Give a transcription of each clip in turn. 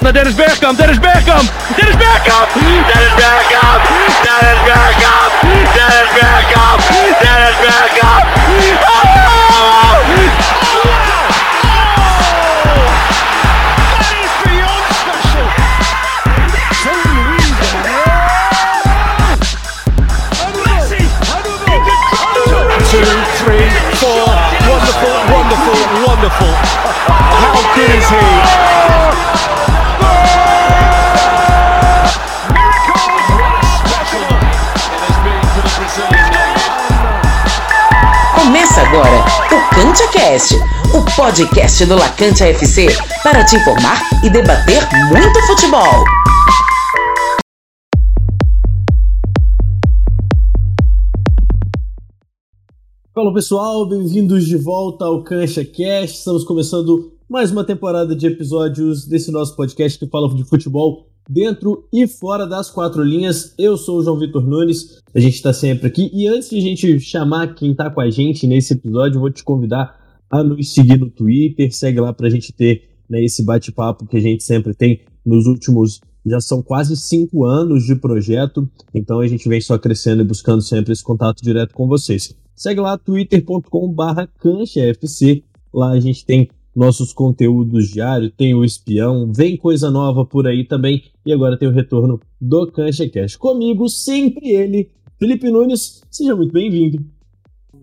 naar Dennis Bergkamp. Dennis Bergkamp. Dennis Bergkamp. Dennis Bergkamp. Dennis Bergkamp. Dennis Bergkamp. Dennis Bergkamp. O podcast do Lacante FC para te informar e debater muito futebol. Fala pessoal, bem-vindos de volta ao Cancha Cast. Estamos começando mais uma temporada de episódios desse nosso podcast que fala de futebol dentro e fora das quatro linhas. Eu sou o João Vitor Nunes, a gente está sempre aqui. E antes de a gente chamar quem está com a gente nesse episódio, eu vou te convidar a nos seguir no Twitter. Segue lá para a gente ter né, esse bate-papo que a gente sempre tem nos últimos. Já são quase cinco anos de projeto, então a gente vem só crescendo e buscando sempre esse contato direto com vocês. Segue lá twitter.com/barra canchafc. Lá a gente tem nossos conteúdos diários, tem o espião, vem coisa nova por aí também. E agora tem o retorno do CanchaCast. Comigo, sempre ele, Felipe Nunes. Seja muito bem-vindo.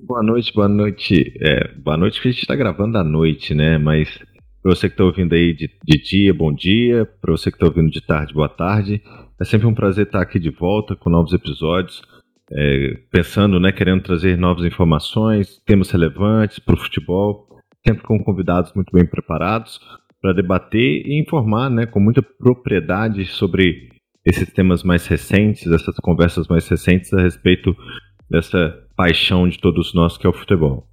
Boa noite, boa noite. É, boa noite que a gente está gravando à noite, né? Mas para você que está ouvindo aí de, de dia, bom dia. Para você que está ouvindo de tarde, boa tarde. É sempre um prazer estar aqui de volta com novos episódios. É, pensando, né, querendo trazer novas informações, temas relevantes para o futebol, sempre com convidados muito bem preparados para debater e informar, né, com muita propriedade sobre esses temas mais recentes, essas conversas mais recentes a respeito dessa paixão de todos nós que é o futebol.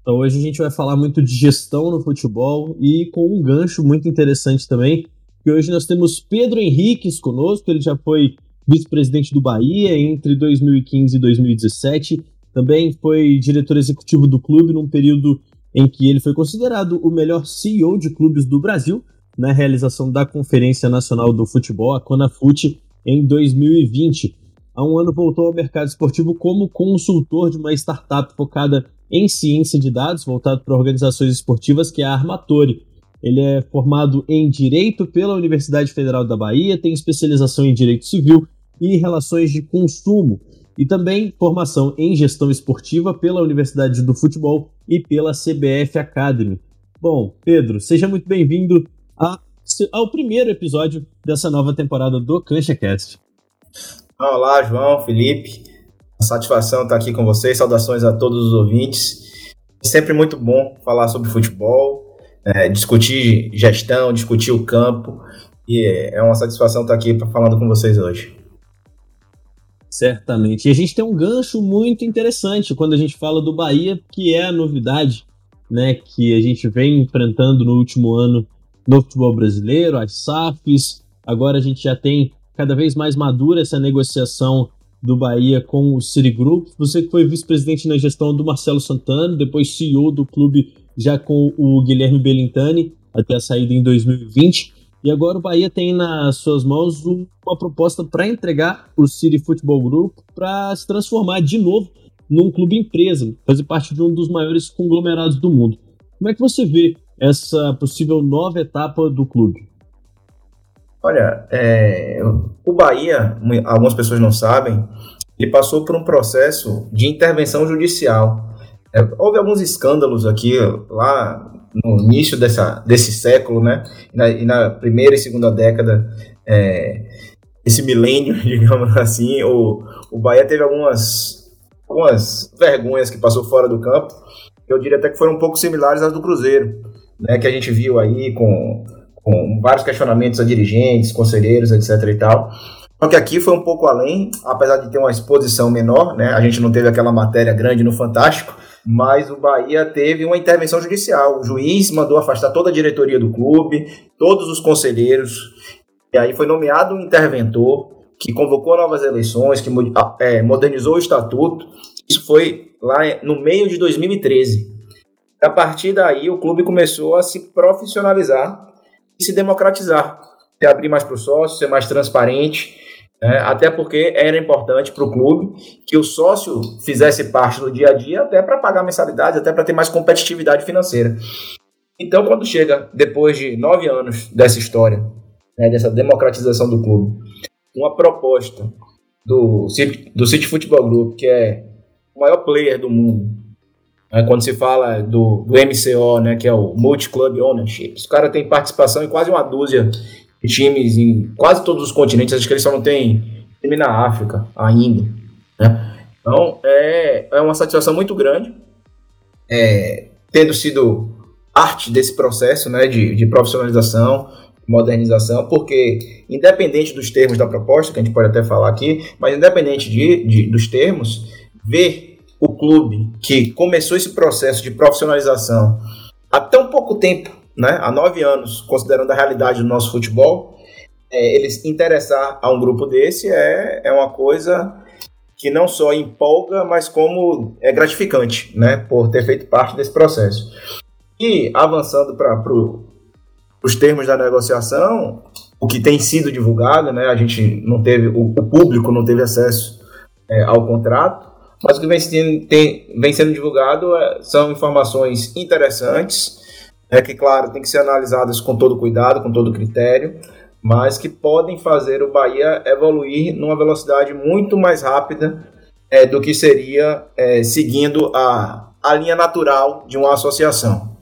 Então hoje a gente vai falar muito de gestão no futebol e com um gancho muito interessante também, que hoje nós temos Pedro Henriques conosco, ele já foi vice-presidente do Bahia entre 2015 e 2017. Também foi diretor executivo do clube num período em que ele foi considerado o melhor CEO de clubes do Brasil na realização da Conferência Nacional do Futebol, a CONAFUT, em 2020. Há um ano voltou ao mercado esportivo como consultor de uma startup focada em ciência de dados, voltado para organizações esportivas, que é a Armatori. Ele é formado em Direito pela Universidade Federal da Bahia, tem especialização em Direito Civil e Relações de Consumo, e também formação em Gestão Esportiva pela Universidade do Futebol e pela CBF Academy. Bom, Pedro, seja muito bem-vindo ao primeiro episódio dessa nova temporada do CanchaCast. Olá, João, Felipe. Uma satisfação estar aqui com vocês. Saudações a todos os ouvintes. É sempre muito bom falar sobre futebol, é, discutir gestão, discutir o campo. E é uma satisfação estar aqui falando com vocês hoje. Certamente. E a gente tem um gancho muito interessante quando a gente fala do Bahia, que é a novidade né, que a gente vem enfrentando no último ano no futebol brasileiro, as SAFs. Agora a gente já tem cada vez mais madura essa negociação do Bahia com o Citigroup. Você que foi vice-presidente na gestão do Marcelo Santana, depois CEO do clube já com o Guilherme Belintani, até a saída em 2020. E agora o Bahia tem nas suas mãos uma proposta para entregar o City Football Group para se transformar de novo num clube empresa, fazer parte de um dos maiores conglomerados do mundo. Como é que você vê essa possível nova etapa do clube? Olha, é, o Bahia, algumas pessoas não sabem, ele passou por um processo de intervenção judicial. É, houve alguns escândalos aqui, lá no início dessa, desse século, né? E na, e na primeira e segunda década, é, esse milênio, digamos assim, o, o Bahia teve algumas, algumas vergonhas que passou fora do campo. Eu diria até que foram um pouco similares às do Cruzeiro, né? Que a gente viu aí com, com vários questionamentos a dirigentes, conselheiros, etc. e tal. Só que aqui foi um pouco além, apesar de ter uma exposição menor, né? A gente não teve aquela matéria grande no Fantástico, mas o Bahia teve uma intervenção judicial. O juiz mandou afastar toda a diretoria do clube, todos os conselheiros, e aí foi nomeado um interventor que convocou novas eleições, que é, modernizou o estatuto. Isso foi lá no meio de 2013. A partir daí, o clube começou a se profissionalizar, se democratizar, se abrir mais para o sócio, ser mais transparente, né? até porque era importante para o clube que o sócio fizesse parte do dia a dia, até para pagar mensalidade, até para ter mais competitividade financeira. Então, quando chega, depois de nove anos dessa história, né, dessa democratização do clube, uma proposta do, do City Football Group, que é o maior player do mundo, né, quando se fala do, do MCO, né, que é o Multi Club Ownership, os caras têm participação em quase uma dúzia de times em quase todos os continentes, acho que eles só não têm time na África ainda. Né? Então, é, é uma satisfação muito grande, é, tendo sido parte desse processo né, de, de profissionalização, modernização, porque independente dos termos da proposta, que a gente pode até falar aqui, mas independente de, de, dos termos, ver o clube que começou esse processo de profissionalização há tão pouco tempo, né, há nove anos, considerando a realidade do nosso futebol, é, eles interessar a um grupo desse é, é uma coisa que não só empolga, mas como é gratificante, né, por ter feito parte desse processo. E avançando para os termos da negociação, o que tem sido divulgado, né, a gente não teve, o, o público não teve acesso é, ao contrato, mas o que vem sendo, tem, vem sendo divulgado é, são informações interessantes, é que, claro, tem que ser analisadas com todo cuidado, com todo critério, mas que podem fazer o Bahia evoluir numa velocidade muito mais rápida é, do que seria é, seguindo a, a linha natural de uma associação.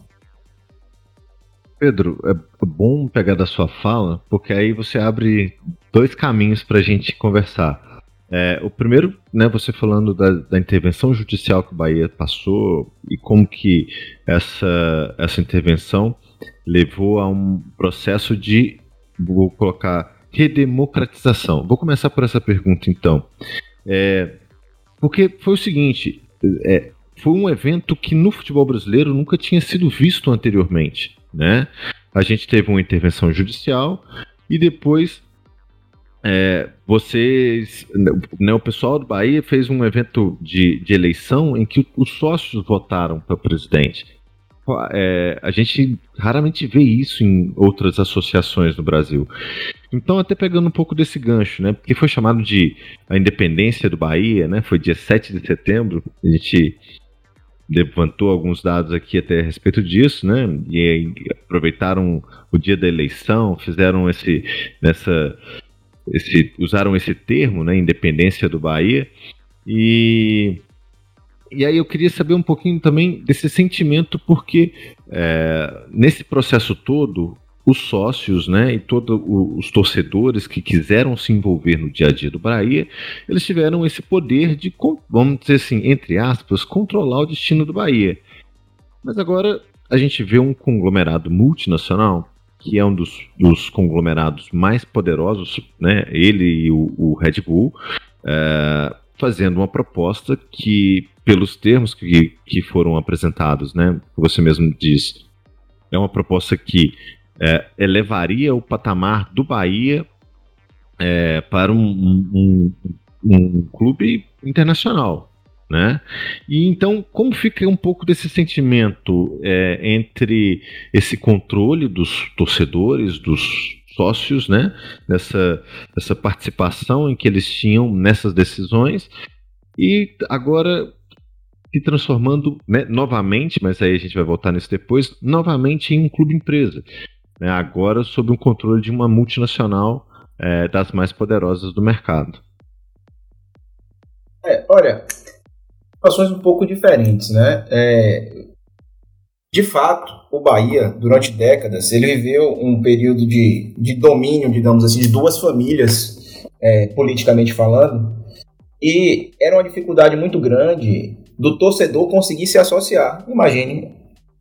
Pedro, é bom pegar da sua fala, porque aí você abre dois caminhos para a gente conversar. É, o primeiro, né, você falando da, da, intervenção judicial que o Bahia passou e como que essa, essa intervenção levou a um processo de, vou colocar, redemocratização. Vou começar por essa pergunta então. É, porque foi o seguinte, é, foi um evento que no futebol brasileiro nunca tinha sido visto anteriormente né? A gente teve uma intervenção judicial e depois é, vocês, né, o pessoal do Bahia fez um evento de, de eleição em que os sócios votaram para presidente. É, a gente raramente vê isso em outras associações no Brasil. Então, até pegando um pouco desse gancho, né? Porque foi chamado de a independência do Bahia, né? Foi dia 7 de setembro. A gente levantou alguns dados aqui até a respeito disso, né? E aproveitaram o dia da eleição, fizeram esse, nessa, esse, usaram esse termo, né? Independência do Bahia. E e aí eu queria saber um pouquinho também desse sentimento, porque é, nesse processo todo os sócios, né, e todos os torcedores que quiseram se envolver no dia a dia do Bahia, eles tiveram esse poder de, vamos dizer assim, entre aspas, controlar o destino do Bahia. Mas agora a gente vê um conglomerado multinacional, que é um dos, dos conglomerados mais poderosos, né, ele e o, o Red Bull, é, fazendo uma proposta que, pelos termos que, que foram apresentados, né, você mesmo diz, é uma proposta que é, elevaria o patamar do Bahia é, para um, um, um, clube internacional. Né? E então, como fica um pouco desse sentimento é, entre esse controle dos torcedores, dos sócios, né? Dessa, dessa participação em que eles tinham nessas decisões, e agora se transformando né, novamente, mas aí a gente vai voltar nisso depois, novamente em um clube empresa né, agora sob o controle de uma multinacional é, das mais poderosas do mercado. É, olha, situações um pouco diferentes, né? É, de fato, o Bahia, durante décadas, ele viveu um período de, de domínio, digamos assim, de duas famílias, é, politicamente falando, e era uma dificuldade muito grande do torcedor conseguir se associar. Imagine,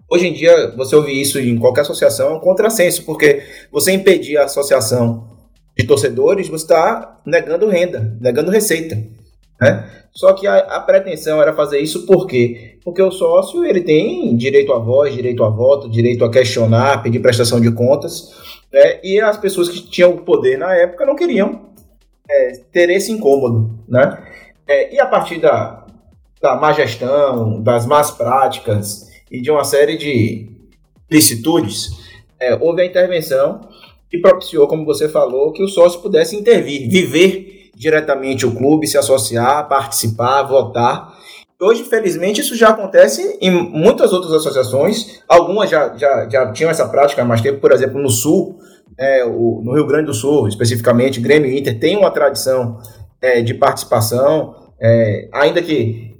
Hoje em dia, você ouvir isso em qualquer associação é um contrassenso, porque você impedir a associação de torcedores, você está negando renda, negando receita. Né? Só que a, a, pretensão era fazer isso por quê? Porque o sócio ele tem direito à voz, direito a voto, direito a questionar, pedir prestação de contas, né? e as pessoas que tinham poder na época não queriam é, ter esse incômodo. Né? É, e a partir da, da má gestão, das más práticas, e de uma série de licitudes, é, houve a intervenção que propiciou, como você falou, que o sócio pudesse intervir, viver diretamente o clube, se associar, participar, votar. Hoje, felizmente, isso já acontece em muitas outras associações. Algumas já, já, já tinham essa prática há mais tempo, por exemplo, no Sul, é, o, no Rio Grande do Sul, especificamente, Grêmio e Inter tem uma tradição é, de participação, é, ainda que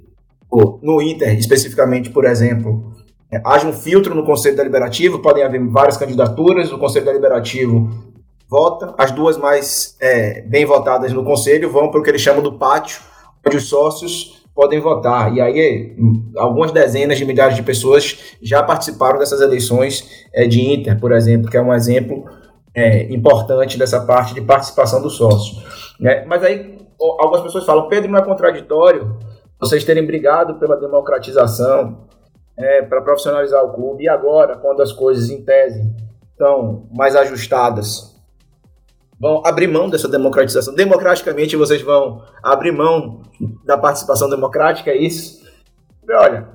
no Inter, especificamente, por exemplo, é, haja um filtro no Conselho Deliberativo, podem haver várias candidaturas, o Conselho Deliberativo vota, as duas mais é, bem votadas no Conselho vão para o que eles chamam do pátio, onde os sócios podem votar. E aí, algumas dezenas de milhares de pessoas já participaram dessas eleições é, de Inter, por exemplo, que é um exemplo é, importante dessa parte de participação do sócio. Né? Mas aí, algumas pessoas falam, Pedro, não é contraditório vocês terem brigado pela democratização é, para profissionalizar o clube. E agora, quando as coisas em tese estão mais ajustadas, vão abrir mão dessa democratização. Democraticamente, vocês vão abrir mão da participação democrática, é isso? Olha,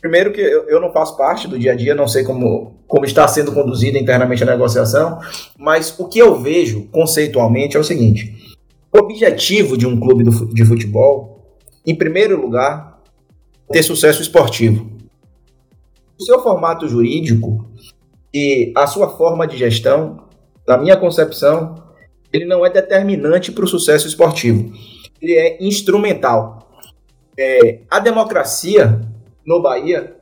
primeiro que eu, não faço parte do dia a dia, não sei como, como está sendo conduzida internamente a negociação, mas o que eu vejo conceitualmente é o seguinte: o objetivo de um clube de futebol, em primeiro lugar, é ter sucesso esportivo o seu formato jurídico e a sua forma de gestão, na minha concepção, ele não é determinante para o sucesso esportivo. Ele é instrumental. É, a democracia no Bahia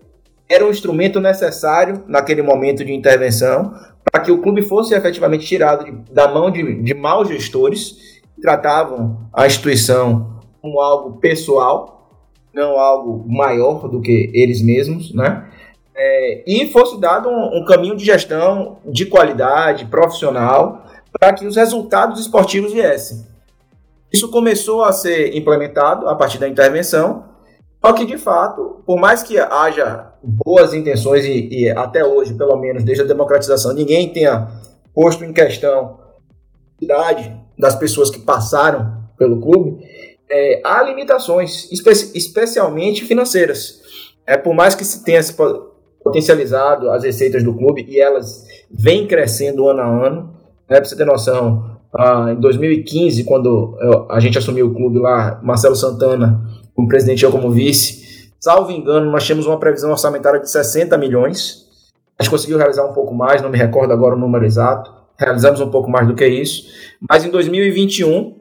era um instrumento necessário naquele momento de intervenção para que o clube fosse efetivamente tirado de, da mão de, de maus gestores que tratavam a instituição como algo pessoal, não algo maior do que eles mesmos, né? é, e fosse dado um, um, caminho de gestão de qualidade, profissional, para que os resultados esportivos viessem. Isso começou a ser implementado a partir da intervenção, só que, de fato, por mais que haja boas intenções, e, e até hoje, pelo menos desde a democratização, ninguém tenha posto em questão a idade das pessoas que passaram pelo clube, é, há limitações, espe especialmente financeiras. É, por mais que se tenha potencializado as receitas do clube e elas vêm crescendo ano a ano. Né, para você ter noção, ah, em 2015, quando a gente assumiu o clube lá, Marcelo Santana como presidente e eu como vice, salvo engano, nós tínhamos uma previsão orçamentária de 60 milhões. A gente conseguiu realizar um pouco mais, não me recordo agora o número exato. Realizamos um pouco mais do que isso. Mas em 2021,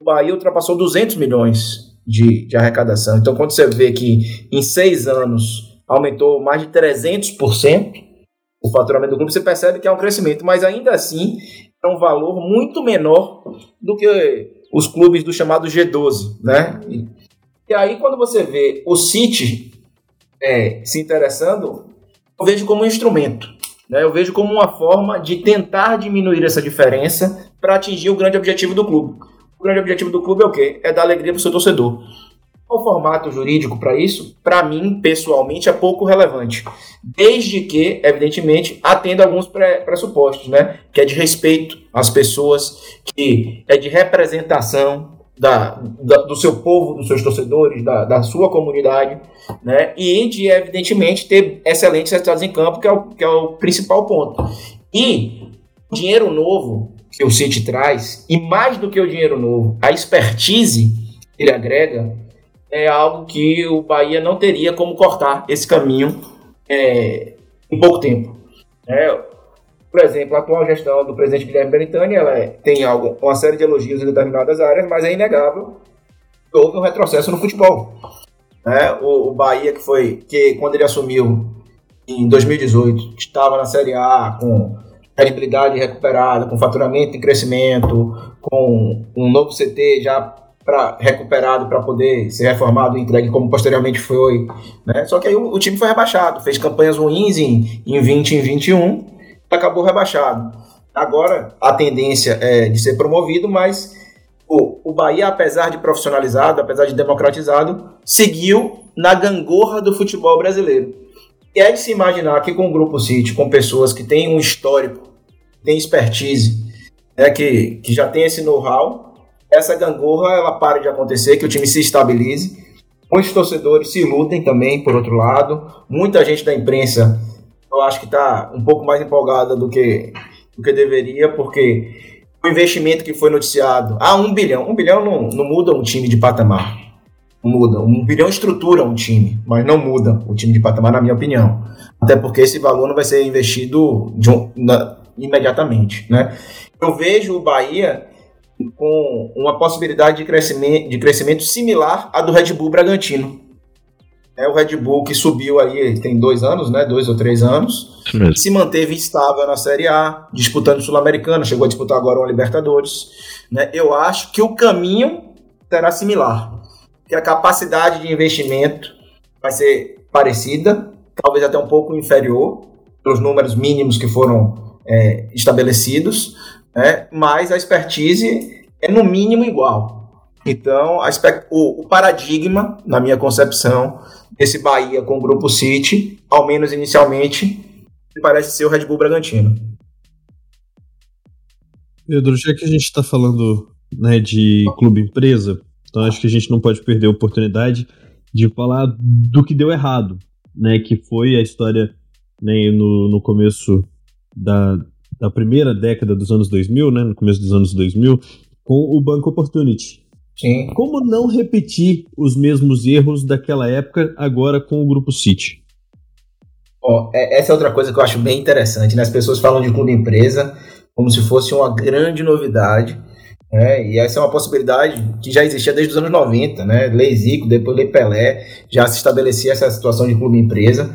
o Bahia ultrapassou 200 milhões de, de arrecadação. Então, quando você vê que em seis anos aumentou mais de 300% o faturamento do clube, você percebe que é um crescimento, mas ainda assim é um valor muito menor do que os clubes do chamado G12, né? E, aí quando você vê o City é, se interessando, eu vejo como um instrumento, né? Eu vejo como uma forma de tentar diminuir essa diferença para atingir o grande objetivo do clube. O grande objetivo do clube é o quê? É dar alegria para o seu torcedor. O formato jurídico para isso, para mim, pessoalmente, é pouco relevante. Desde que, evidentemente, atenda alguns pressupostos, né? Que é de respeito às pessoas, que é de representação da, da, do seu povo, dos seus torcedores, da, da sua comunidade, né? E de, evidentemente, ter excelentes resultados em campo, que é o, que é o principal ponto. E dinheiro novo que o City traz, e mais do que o dinheiro novo, a expertise que ele agrega, é algo que o Bahia não teria como cortar esse caminho é, em pouco tempo. É, por exemplo, a atual gestão do presidente Guilherme Belintani ela é, tem algo, uma série de elogios em determinadas áreas, mas é inegável que houve um retrocesso no futebol. É, o, o, Bahia, que foi que quando ele assumiu em 2018, estava na Série A com credibilidade recuperada, com faturamento em crescimento, com um novo CT já para recuperado para poder ser reformado e entregue como posteriormente foi. Né? Só que aí o, o, time foi rebaixado, fez campanhas ruins em, em 20 em 21, acabou rebaixado. Agora a tendência é de ser promovido, mas o, o Bahia, apesar de profissionalizado, apesar de democratizado, seguiu na gangorra do futebol brasileiro. E é de se imaginar que com o Grupo City, com pessoas que têm um histórico, têm expertise, né, que, que já tem esse know-how, essa gangorra ela pare de acontecer, que o time se estabilize. Muitos torcedores se iludem também, por outro lado. Muita gente da imprensa eu acho que está um pouco mais empolgada do que, do que deveria, porque o investimento que foi noticiado, ah, um bilhão, um bilhão não, não muda um time de patamar, não muda, um bilhão estrutura um time, mas não muda o time de patamar, na minha opinião, até porque esse valor não vai ser investido um, na, imediatamente, né? Eu vejo o Bahia com uma possibilidade de crescimento, de crescimento similar à do Red Bull Bragantino. É o Red Bull que subiu aí tem dois anos, né? Dois ou três anos. Se manteve estável na Série A, disputando Sul-Americana, chegou a disputar agora uma Libertadores. Né? Eu acho que o caminho será similar. Que a capacidade de investimento vai ser parecida, talvez até um pouco inferior, pelos números mínimos que foram é, estabelecidos, né? mas a expertise é no mínimo igual. Então, o, o, paradigma, na minha concepção, desse Bahia com o Grupo City, ao menos inicialmente, parece ser o Red Bull Bragantino. Pedro, já que a gente está falando né, de clube empresa, então acho que a gente não pode perder a oportunidade de falar do que deu errado, né, que foi a história né, no, no começo da, da primeira década dos anos 2000, né, no começo dos anos 2000, com o Banco Opportunity. Sim. Como não repetir os mesmos erros daquela época agora com o Grupo City? Bom, é, essa é outra coisa que eu acho bem interessante, né? As pessoas falam de clube empresa como se fosse uma grande novidade, né? E essa é uma possibilidade que já existia desde os anos 90, né? Lei Zico, depois Lei Pelé, já se estabelecia essa situação de clube empresa.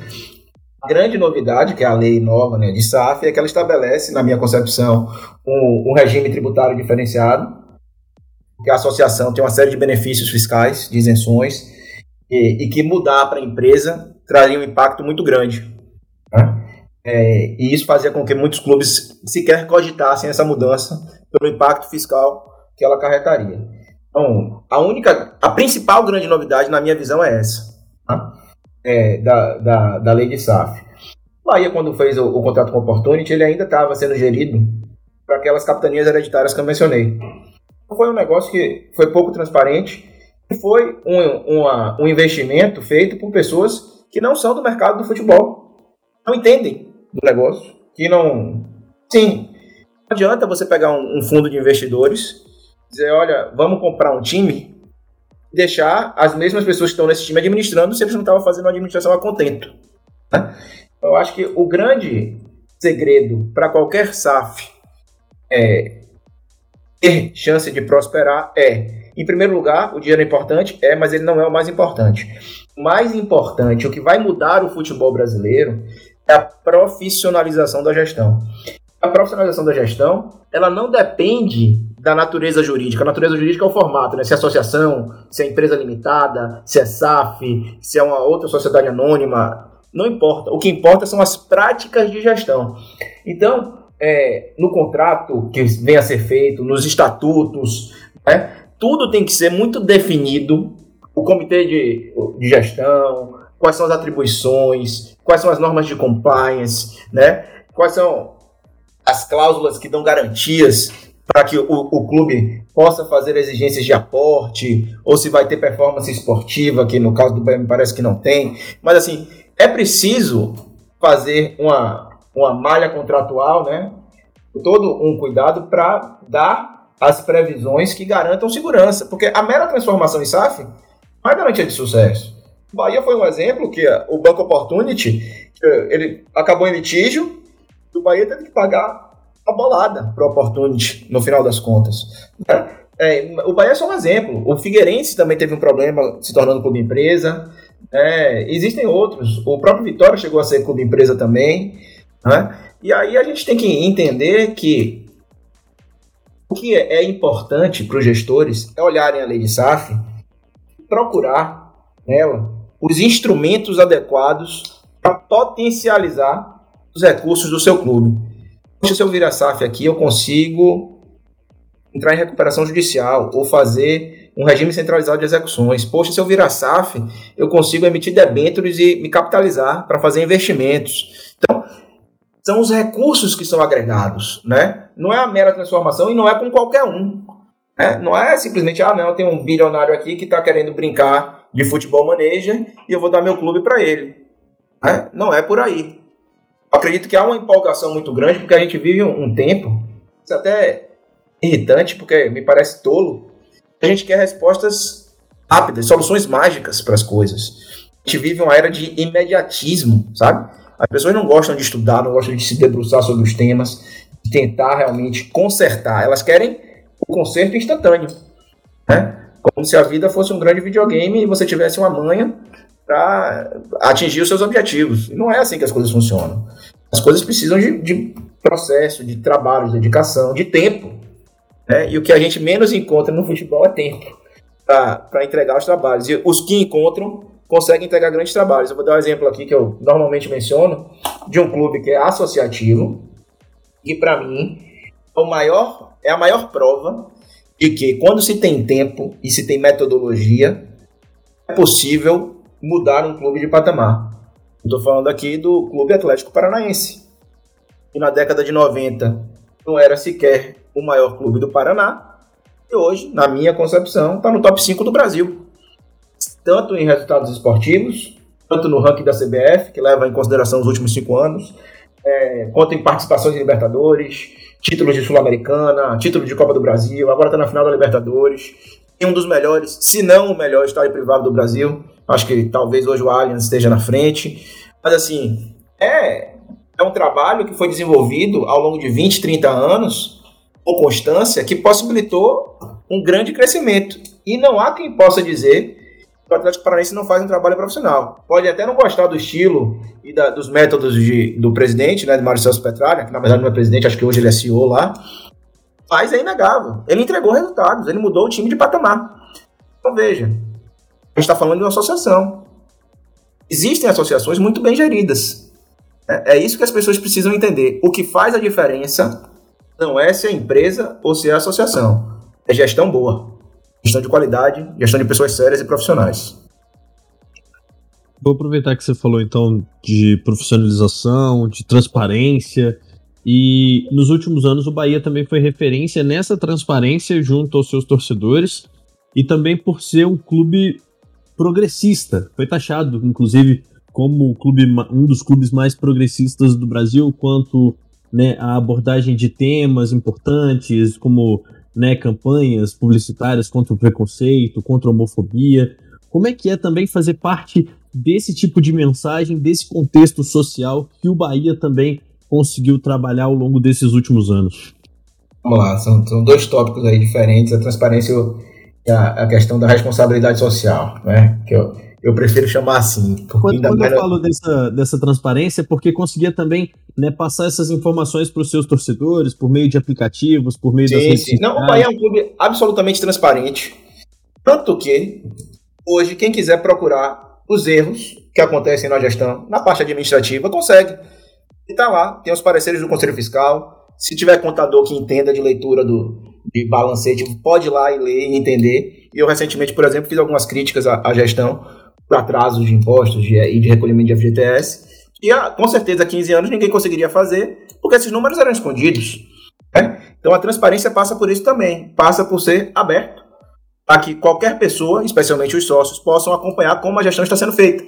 A grande novidade, que é a lei nova né, de SAF, é que ela estabelece, na minha concepção, um, um regime tributário diferenciado, que a associação tem uma série de benefícios fiscais, de isenções, e, e que mudar para a empresa traria um impacto muito grande. Né? É, e isso fazia com que muitos clubes sequer cogitassem essa mudança pelo impacto fiscal que ela acarretaria. Então, a única, a principal grande novidade, na minha visão, é essa? É, da, da, da lei de SAF. O Bahia, quando fez o, o contrato com o Opportunity, ele ainda estava sendo gerido para aquelas capitanias hereditárias que eu mencionei. Foi um negócio que foi pouco transparente e foi um, uma, um investimento feito por pessoas que não são do mercado do futebol, não entendem do negócio, que não. Sim, não adianta você pegar um, um fundo de investidores, dizer, olha, vamos comprar um time, deixar as mesmas pessoas que estão nesse time administrando se eles não estavam fazendo uma administração a contento. Né? Eu acho que o grande segredo para qualquer SAF é, ter chance de prosperar é, em primeiro lugar, o dinheiro é importante, é, mas ele não é o mais importante. O mais importante, o que vai mudar o futebol brasileiro é a profissionalização da gestão. A profissionalização da gestão, ela não depende da natureza jurídica. A natureza jurídica é o formato, né? Se é associação, se é empresa limitada, se é SAF, se é uma outra sociedade anônima, não importa. O que importa são as práticas de gestão. Então, é, no contrato que venha a ser feito, nos estatutos, né, tudo tem que ser muito definido. O comitê de, de gestão, quais são as atribuições, quais são as normas de compliance, né, quais são as cláusulas que dão garantias para que o, o, clube possa fazer exigências de aporte, ou se vai ter performance esportiva, que no caso do Bahia parece que não tem. Mas assim, é preciso fazer uma, uma malha contratual, né? Todo um cuidado para dar as previsões que garantam segurança, porque a mera transformação em SAF não é garantia de sucesso. O Bahia foi um exemplo que o Banco Opportunity ele acabou em litígio, o Bahia teve que pagar a bolada para o Opportunity no final das contas. É, o Bahia é só um exemplo. O Figueirense também teve um problema se tornando clube empresa. É, existem outros. O próprio Vitória chegou a ser clube empresa também. Né? E aí a gente tem que entender que o que é importante para os gestores é olharem a lei de SAF e procurar nela os instrumentos adequados para potencializar os recursos do seu clube. Se eu virar SAF aqui, eu consigo entrar em recuperação judicial ou fazer um regime centralizado de execuções. Poxa, se eu virar SAF, eu consigo emitir debêntures e me capitalizar para fazer investimentos. Então, são os recursos que são agregados, né? Não é a mera transformação e não é com qualquer um. Né? Não é simplesmente, ah, não, tem um bilionário aqui que está querendo brincar de futebol manager e eu vou dar meu clube para ele. Né? Não é por aí. Acredito que há uma empolgação muito grande, porque a gente vive um, um tempo, isso é até irritante, porque me parece tolo, a gente quer respostas rápidas, soluções mágicas para as coisas. A gente vive uma era de imediatismo, sabe? As pessoas não gostam de estudar, não gostam de se debruçar sobre os temas, de tentar realmente consertar. Elas querem o conserto instantâneo, né? Como se a vida fosse um grande videogame e você tivesse uma manha para atingir os seus objetivos. E não é assim que as coisas funcionam. As coisas precisam de, de processo, de trabalho, de dedicação, de tempo. Né? E o que a gente menos encontra no futebol é tempo para entregar os trabalhos. E os que encontram conseguem entregar grandes trabalhos. Eu vou dar um exemplo aqui que eu normalmente menciono de um clube que é associativo e para mim é maior é a maior prova de que quando se tem tempo e se tem metodologia é possível mudar um clube de patamar. Estou falando aqui do Clube Atlético Paranaense, que na década de 90 não era sequer o maior clube do Paraná, e hoje, na minha concepção, está no top 5 do Brasil. Tanto em resultados esportivos, tanto no ranking da CBF, que leva em consideração os últimos cinco anos, é, quanto em participações em Libertadores, títulos de Sul-Americana, título de Copa do Brasil, agora está na final da Libertadores. Tem um dos melhores, se não o melhor estádio privado do Brasil. Acho que talvez hoje o Allianz esteja na frente. Mas assim, é, é um trabalho que foi desenvolvido ao longo de 20, 30 anos, com constância, que possibilitou um grande crescimento. E não há quem possa dizer que o Atlético Paranaense não faz um trabalho profissional. Pode até não gostar do estilo e da, dos métodos de, do presidente, né, de Mário Celso Petralha, que na verdade não é presidente, acho que hoje ele é CEO lá, mas é inegável. Ele entregou resultados, ele mudou o time de patamar. Então veja, a gente está falando de uma associação. Existem associações muito bem geridas. É, é isso que as pessoas precisam entender. O que faz a diferença não é se é empresa ou se é associação. É gestão boa. Gestão de qualidade, gestão de pessoas sérias e profissionais. Vou aproveitar que você falou então de profissionalização, de transparência. E nos últimos anos o Bahia também foi referência nessa transparência junto aos seus torcedores e também por ser um clube progressista. Foi taxado, inclusive, como clube, um dos clubes mais progressistas do Brasil quanto né, a abordagem de temas importantes, como né, campanhas publicitárias contra o preconceito, contra a homofobia. Como é que é também fazer parte desse tipo de mensagem, desse contexto social que o Bahia também conseguiu trabalhar ao longo desses últimos anos? Vamos lá, são, são dois tópicos aí diferentes, a transparência a, a questão da responsabilidade social, né? Que eu, eu prefiro chamar assim. Quando, quando eu falo dessa, dessa transparência, é porque conseguia também né, passar essas informações para os seus torcedores, por meio de aplicativos, por meio sim, das redes sim. Não, o Bahia é um clube absolutamente transparente. Tanto que, hoje, quem quiser procurar os erros que acontecem na gestão, na parte administrativa, consegue. E tá lá, tem os pareceres do Conselho Fiscal. Se tiver contador que entenda de leitura do, de balancete, pode ir lá e ler e entender. E eu recentemente, por exemplo, fiz algumas críticas à, à gestão por atrasos de impostos de, e de recolhimento de FGTS. E com certeza, há 15 anos ninguém conseguiria fazer, porque esses números eram escondidos. Né? Então a transparência passa por isso também, passa por ser aberto para que qualquer pessoa, especialmente os sócios, possam acompanhar como a gestão está sendo feita.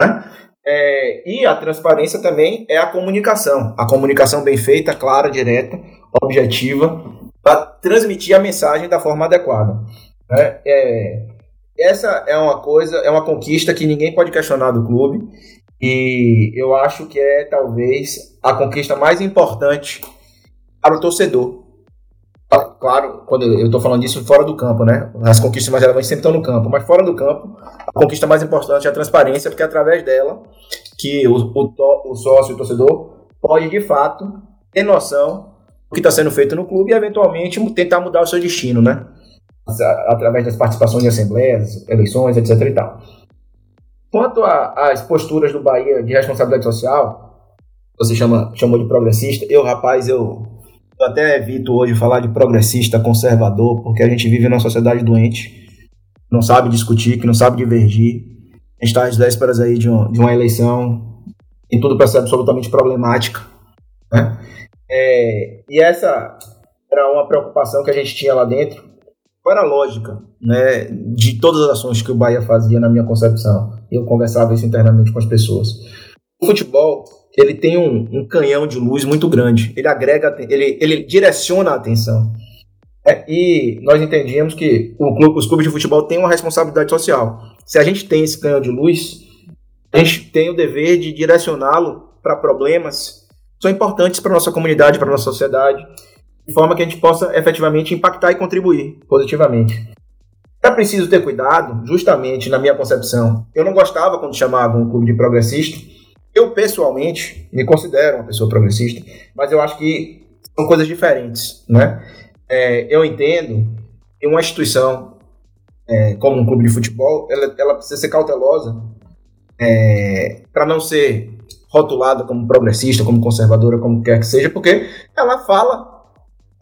Né? É, e a transparência também é a comunicação. A comunicação bem feita, clara, direta, objetiva, para transmitir a mensagem da forma adequada. Né? É, essa é uma coisa, é uma conquista que ninguém pode questionar do clube e eu acho que é talvez a conquista mais importante para o torcedor. Ah, claro, quando eu estou falando disso fora do campo, né? As conquistas mais relevantes sempre estão no campo, mas fora do campo, a conquista mais importante é a transparência, porque é através dela que o, o, o sócio, o torcedor, pode de fato ter noção o que está sendo feito no clube e, eventualmente, tentar mudar o seu destino, né? Através das participações em assembleias, eleições, etc. e tal. Quanto às posturas do Bahia de responsabilidade social, você chama, chamou de progressista, eu, rapaz, eu, eu até evito hoje falar de progressista, conservador, porque a gente vive numa sociedade doente, não sabe discutir, que não sabe divergir. A gente está às vésperas aí de, um, de uma eleição em tudo para ser absolutamente problemática, né? É, e essa era uma preocupação que a gente tinha lá dentro. Qual era a lógica né, de todas as ações que o Bahia fazia na minha concepção? Eu conversava isso internamente com as pessoas. O futebol ele tem um, um, canhão de luz muito grande. Ele agrega, ele, ele direciona a atenção. É, e nós entendíamos que clube, os clubes de futebol têm uma responsabilidade social. Se a gente tem esse canhão de luz, a gente tem o dever de direcioná-lo para problemas são importantes para nossa comunidade, para nossa sociedade, de forma que a gente possa efetivamente impactar e contribuir positivamente. É preciso ter cuidado, justamente na minha concepção. Eu não gostava quando chamavam um clube de progressista. Eu, pessoalmente, me considero uma pessoa progressista, mas eu acho que são coisas diferentes, né? É, eu entendo que uma instituição é, como um clube de futebol, ela, ela precisa ser cautelosa é, para não ser rotulada como progressista, como conservadora, como quer que seja, porque ela fala,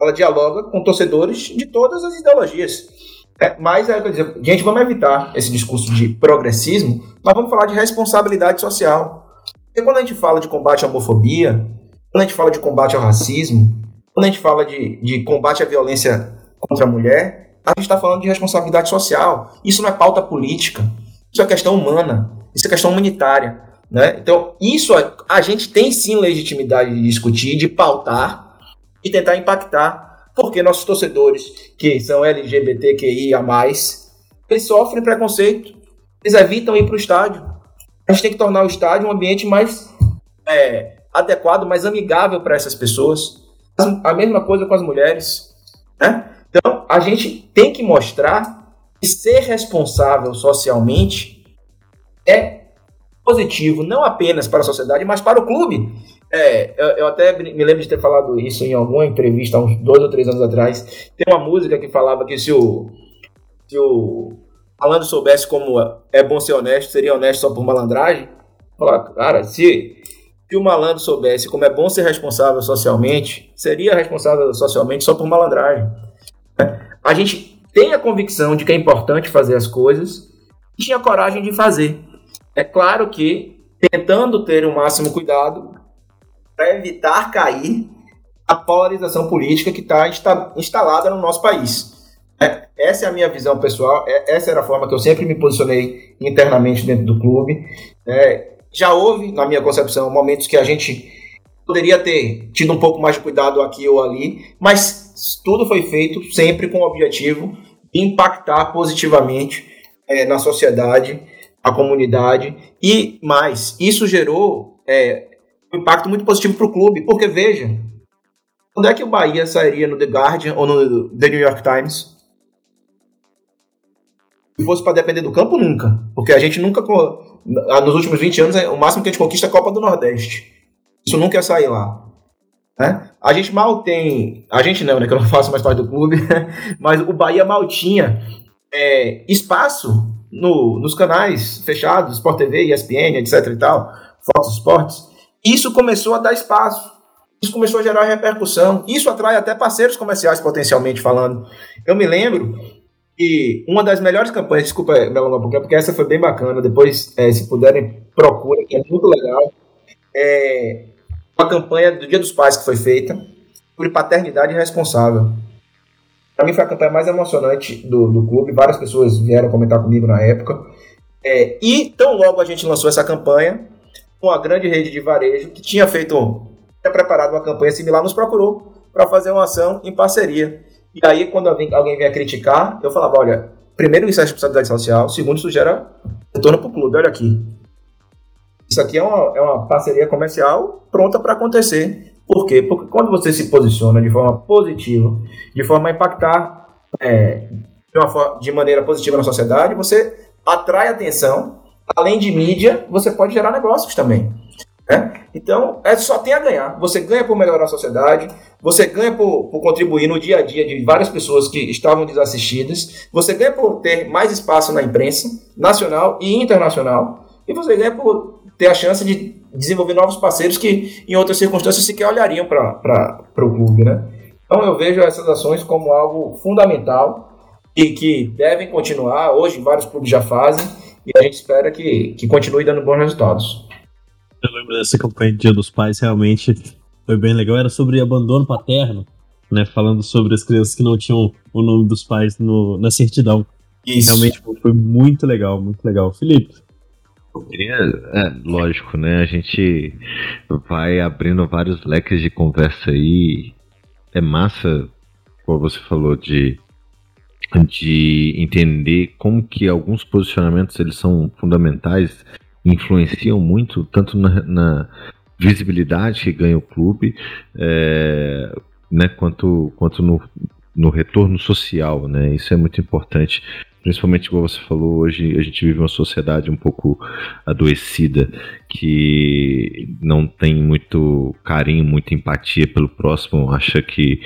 ela dialoga com torcedores de todas as ideologias. É, mas, é, dizer, gente, vamos evitar esse discurso de progressismo, mas vamos falar de responsabilidade social. Porque quando a gente fala de combate à homofobia, quando a gente fala de combate ao racismo, quando a gente fala de, de combate à violência contra a mulher, a gente está falando de responsabilidade social. Isso não é pauta política, isso é questão humana, isso é questão humanitária. Né? Então, isso a, a gente tem sim legitimidade de discutir, de pautar e tentar impactar porque nossos torcedores, que são LGBTQIA, eles sofrem preconceito, eles evitam ir para o estádio. A gente tem que tornar o estádio um ambiente mais é, adequado, mais amigável para essas pessoas. A mesma coisa com as mulheres. Né? Então, a gente tem que mostrar que ser responsável socialmente é positivo, não apenas para a sociedade, mas para o clube. É, eu, eu, até me lembro de ter falado isso em alguma entrevista há uns dois ou três anos atrás. Tem uma música que falava que se o, se o Malandro soubesse como é bom ser honesto, seria honesto só por malandragem. Falar, cara, se, se o malandro soubesse como é bom ser responsável socialmente, seria responsável socialmente só por malandragem. A gente tem a convicção de que é importante fazer as coisas e tinha coragem de fazer. É claro que, tentando ter o máximo cuidado, para evitar cair a polarização política que está instalada no nosso país. É, essa é a minha visão pessoal, é, essa era a forma que eu sempre me posicionei internamente dentro do clube. É, já houve, na minha concepção, momentos que a gente poderia ter tido um pouco mais de cuidado aqui ou ali, mas tudo foi feito sempre com o objetivo de impactar positivamente é, na sociedade, a comunidade e mais. Isso gerou é, um impacto muito positivo para o clube, porque veja, quando é que o Bahia sairia no The Guardian ou no The New York Times? Se fosse para depender do campo, nunca. Porque a gente nunca, nos últimos 20 anos, o máximo que a gente conquista é a Copa do Nordeste. Isso nunca ia sair lá. Né? A gente mal tem. A gente não, né? Que eu não faço mais parte do clube. mas o Bahia mal tinha é, espaço no, nos canais fechados, Sport TV, ESPN, etc e tal, Fox Sports isso começou a dar espaço. Isso começou a gerar repercussão. Isso atrai até parceiros comerciais, potencialmente falando. Eu me lembro que uma das melhores campanhas, desculpa me alongar um pouquinho, porque essa foi bem bacana. Depois, é, se puderem, procurem, que é muito legal. É uma campanha do Dia dos Pais que foi feita sobre paternidade responsável. Para mim foi a campanha mais emocionante do, do clube. Várias pessoas vieram comentar comigo na época. É, e tão logo a gente lançou essa campanha, uma grande rede de varejo que tinha feito, tinha preparado uma campanha similar, nos procurou para fazer uma ação em parceria. E aí, quando alguém, alguém vinha criticar, eu falava: olha, primeiro, isso é responsabilidade social, segundo, isso gera retorno para o clube. Olha aqui. Isso aqui é uma, é uma parceria comercial pronta para acontecer. Por quê? Porque quando você se posiciona de forma positiva, de forma a impactar é, de, uma, de maneira positiva na sociedade, você atrai atenção além de mídia, você pode gerar negócios também. Né? Então, é só tem a ganhar. Você ganha por melhorar a sociedade, você ganha por, por, contribuir no dia a dia de várias pessoas que estavam desassistidas, você ganha por ter mais espaço na imprensa nacional e internacional, e você ganha por ter a chance de desenvolver novos parceiros que, em outras circunstâncias, sequer olhariam para o clube. Né? Então, eu vejo essas ações como algo fundamental e que devem continuar. Hoje, vários clubes já fazem e a gente espera que, que continue dando bons resultados. Eu lembro dessa campanha de Dia dos Pais, realmente foi bem legal. Era sobre abandono paterno, né? Falando sobre as crianças que não tinham o nome dos pais no, na certidão. Isso. Realmente foi muito legal, muito legal. Felipe, É, lógico, né? A gente vai abrindo vários leques de conversa aí. É massa, como você falou, de, de entender como que alguns posicionamentos eles são fundamentais, influenciam muito, tanto na, na visibilidade que ganha o clube, é, né, quanto, quanto no, no retorno social, né? Isso é muito importante principalmente como você falou, hoje a gente vive uma sociedade um pouco adoecida, que não tem muito carinho, muita empatia pelo próximo, acha que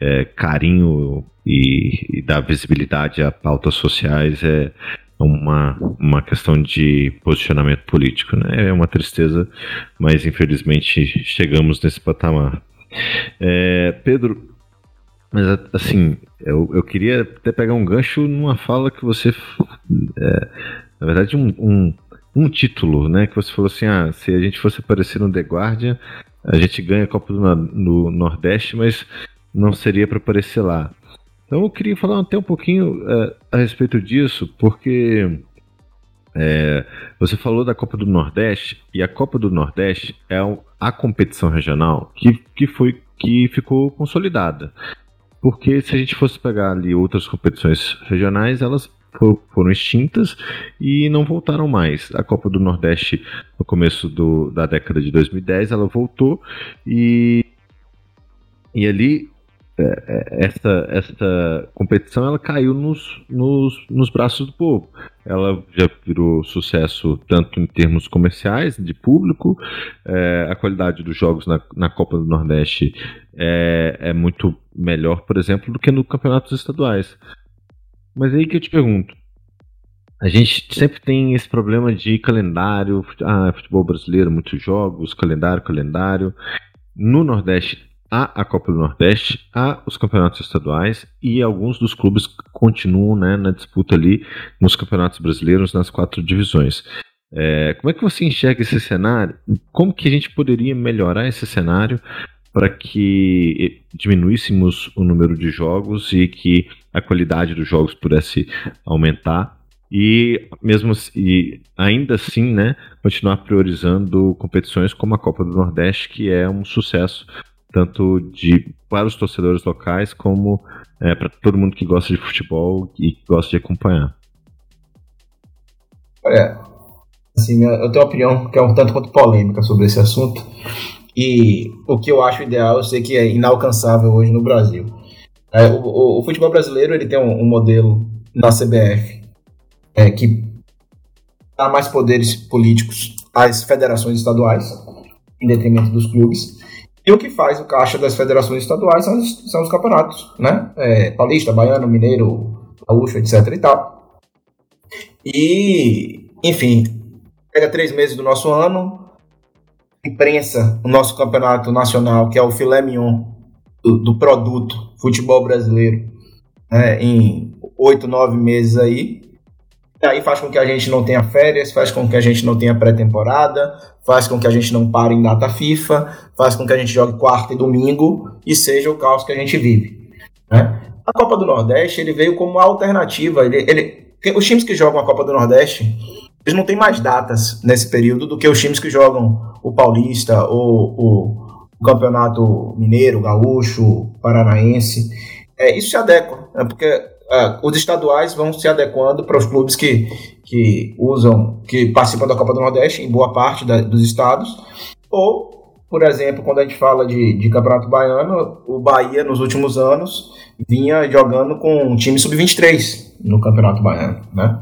é, carinho e, e dar visibilidade a pautas sociais é uma, uma questão de posicionamento político. Né? É uma tristeza, mas infelizmente chegamos nesse patamar. É, Pedro, mas assim, eu, eu queria até pegar um gancho numa fala que você. É, na verdade, um, um, um, título, né? Que você falou assim: ah, se a gente fosse aparecer no The Guardian, a gente ganha a Copa do no Nordeste, mas não seria para aparecer lá. Então eu queria falar até um pouquinho é, a respeito disso, porque é, você falou da Copa do Nordeste e a Copa do Nordeste é a competição regional que, que foi que ficou consolidada. Porque se a gente fosse pegar ali outras competições regionais, elas foram extintas e não voltaram mais. A Copa do Nordeste, no começo do, da década de 2010, ela voltou e, e ali essa, essa competição ela caiu nos, nos, nos braços do povo. Ela já virou sucesso tanto em termos comerciais, de público, é, a qualidade dos jogos na, na Copa do Nordeste é, é muito melhor, por exemplo, do que no campeonatos estaduais. Mas aí que eu te pergunto. A gente sempre tem esse problema de calendário, ah, futebol brasileiro, muitos jogos, calendário, calendário. No Nordeste há a Copa do Nordeste, há os campeonatos estaduais e alguns dos clubes continuam né, na disputa ali nos campeonatos brasileiros nas quatro divisões. É, como é que você enxerga esse cenário? Como que a gente poderia melhorar esse cenário para que diminuíssemos o número de jogos e que a qualidade dos jogos pudesse aumentar e mesmo e ainda assim, né, continuar priorizando competições como a Copa do Nordeste, que é um sucesso tanto de para os torcedores locais como é, para todo mundo que gosta de futebol e gosta de acompanhar. Olha, assim, eu tenho uma opinião que é um tanto quanto polêmica sobre esse assunto. E o que eu acho ideal, eu sei que é inalcançável hoje no Brasil. É, o, o, o, futebol brasileiro ele tem um, um modelo na CBF é, que dá mais poderes políticos às federações estaduais, em detrimento dos clubes. E o que faz o caixa das federações estaduais são os, são os campeonatos, né? É, Paulista, Baiano, Mineiro, Gaúcho, etc e tal. E, enfim, pega três meses do nosso ano, imprensa o nosso campeonato nacional, que é o filé mignon do, do produto futebol brasileiro, né, em oito, nove meses aí. Aí faz com que a gente não tenha férias, faz com que a gente não tenha pré-temporada, faz com que a gente não pare em data FIFA, faz com que a gente jogue quarta e domingo e seja o caos que a gente vive. Né? A Copa do Nordeste ele veio como alternativa. Ele, ele, os times que jogam a Copa do Nordeste eles não têm mais datas nesse período do que os times que jogam o Paulista ou o, o Campeonato Mineiro, Gaúcho, Paranaense. É, isso se adequa, né, porque é, os estaduais vão se adequando para os clubes que, que usam, que participam da Copa do Nordeste, em boa parte da, dos estados, ou, por exemplo, quando a gente fala de, de Campeonato Baiano, o Bahia, nos últimos anos, vinha jogando com um time sub-23 no Campeonato Baiano, né?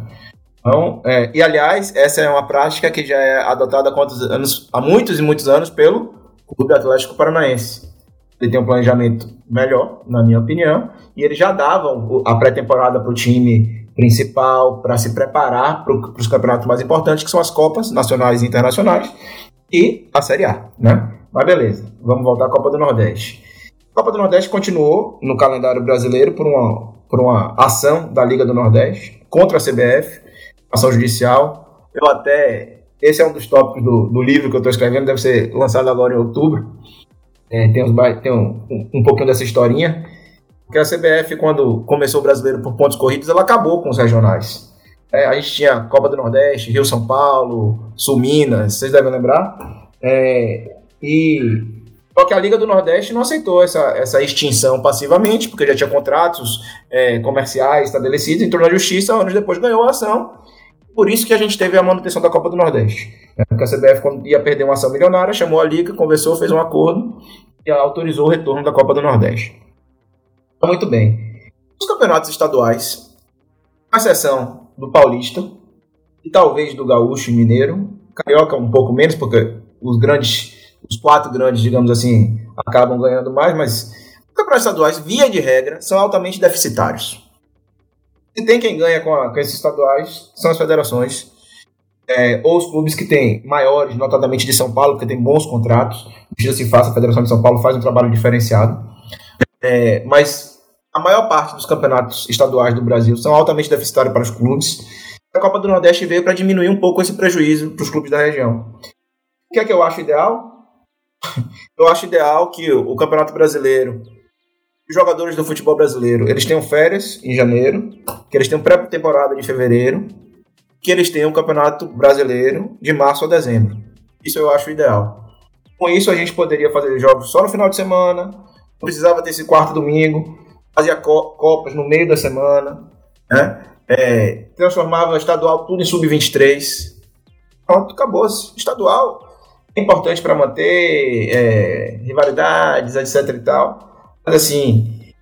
Então, é, e aliás, essa é uma prática que já é adotada há, anos, há muitos e muitos anos pelo Clube Atlético Paranaense. Ele tem um planejamento melhor, na minha opinião, e eles já davam a pré-temporada para o time principal para se preparar para os campeonatos mais importantes, que são as Copas Nacionais e Internacionais e a Série A, né? Mas beleza, vamos voltar à Copa do Nordeste. A Copa do Nordeste continuou no calendário brasileiro por uma, por uma ação da Liga do Nordeste contra a CBF, ação judicial. Eu até. Esse é um dos tópicos do, do livro que eu estou escrevendo, deve ser lançado agora em outubro. É, tem, tem um, um, pouquinho dessa historinha. Porque a CBF, quando começou o brasileiro por pontos corridos, ela acabou com os regionais. É, a gente tinha Copa do Nordeste, Rio São Paulo, Sul Minas, vocês devem lembrar. É, e só que a Liga do Nordeste não aceitou essa, essa extinção passivamente, porque já tinha contratos é, comerciais estabelecidos, entrou na justiça, anos depois ganhou a ação. Por isso que a gente teve a manutenção da Copa do Nordeste. É, porque a CBF, ia perder uma ação milionária, chamou a Liga, conversou, fez um acordo e autorizou o retorno da Copa do Nordeste. Muito bem. Os campeonatos estaduais, a exceção do Paulista e talvez do Gaúcho e Mineiro, Carioca um pouco menos, porque os grandes, os quatro grandes, digamos assim, acabam ganhando mais, mas os campeonatos estaduais, via de regra, são altamente deficitários. E tem quem ganha com, a, com esses estaduais são as federações é, ou os clubes que têm maiores, notadamente de São Paulo, porque tem bons contratos. Já se faça, a Federação de São Paulo faz um trabalho diferenciado. É, mas a maior parte dos campeonatos estaduais do Brasil são altamente deficitários para os clubes. A Copa do Nordeste veio para diminuir um pouco esse prejuízo para os clubes da região. O que é que eu acho ideal? Eu acho ideal que o Campeonato Brasileiro, os jogadores do futebol brasileiro, eles tenham férias em janeiro, que eles tenham pré-temporada de fevereiro, que eles tenham o Campeonato Brasileiro de março a dezembro. Isso eu acho ideal. Com isso, a gente poderia fazer jogos só no final de semana, não precisava ter esse quarto domingo, fazia copas no meio da semana, né? É, transformava o estadual tudo em sub-23. Pronto, acabou-se. Estadual é importante para manter é, rivalidades, etc e tal. Mas assim,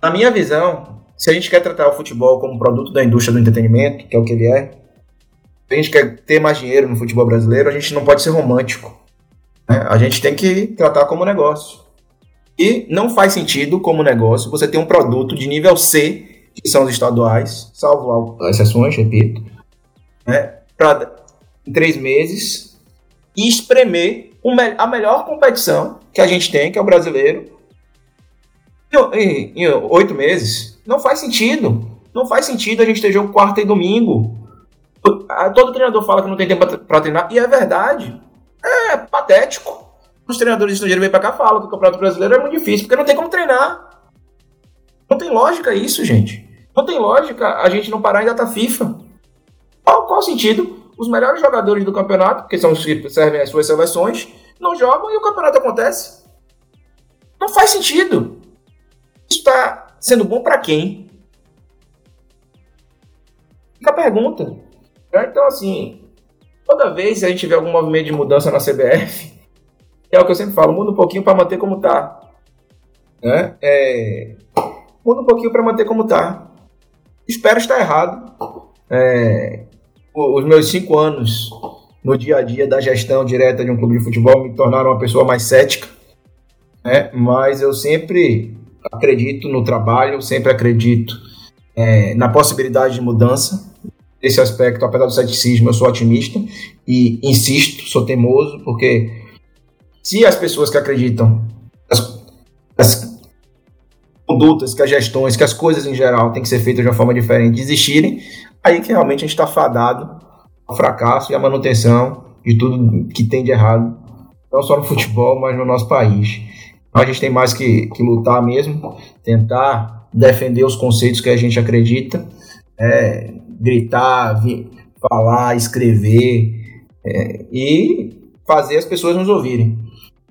na minha visão, se a gente quer tratar o futebol como produto da indústria do entretenimento, que é o que ele é, se a gente quer ter mais dinheiro no futebol brasileiro, a gente não pode ser romântico. Né? A gente tem que tratar como negócio. E não faz sentido, como negócio, você ter um produto de nível C, que são os estaduais, salvo exceções, repito, né? para em três meses e espremer a melhor competição que a gente tem, que é o brasileiro, em, em oito meses. Não faz sentido. Não faz sentido a gente ter jogo quarta e domingo. Todo treinador fala que não tem tempo para treinar, e é verdade. É patético. Os treinadores estrangeiros vêm para cá falam que o Campeonato Brasileiro é muito difícil, porque não tem como treinar. Não tem lógica isso, gente. Não tem lógica a gente não parar em data FIFA. Qual, qual sentido? Os melhores jogadores do campeonato, que são os que servem as suas seleções, não jogam e o campeonato acontece. Não faz sentido. Isso está Sendo bom para quem? Fica a pergunta. Né? Então, assim, toda vez que a gente vê algum movimento de mudança na CBF, é o que eu sempre falo, muda um pouquinho para manter como tá. Né? É, muda um pouquinho para manter como tá. Espero estar errado. É, os meus cinco anos no dia a dia da gestão direta de um clube de futebol me tornaram uma pessoa mais cética. Né? Mas eu sempre acredito no trabalho, sempre acredito é, na possibilidade de mudança. Nesse aspecto, apesar do ceticismo, eu sou otimista e insisto, sou teimoso, porque se as pessoas que acreditam, as, as condutas, que as gestões, que as coisas em geral têm que ser feitas de uma forma diferente, desistirem, aí que realmente a gente está fadado ao fracasso e à manutenção de tudo que tem de errado, não só no futebol, mas no nosso país. A gente tem mais que, que lutar mesmo, tentar defender os conceitos que a gente acredita, é, gritar, falar, escrever é, e fazer as pessoas nos ouvirem.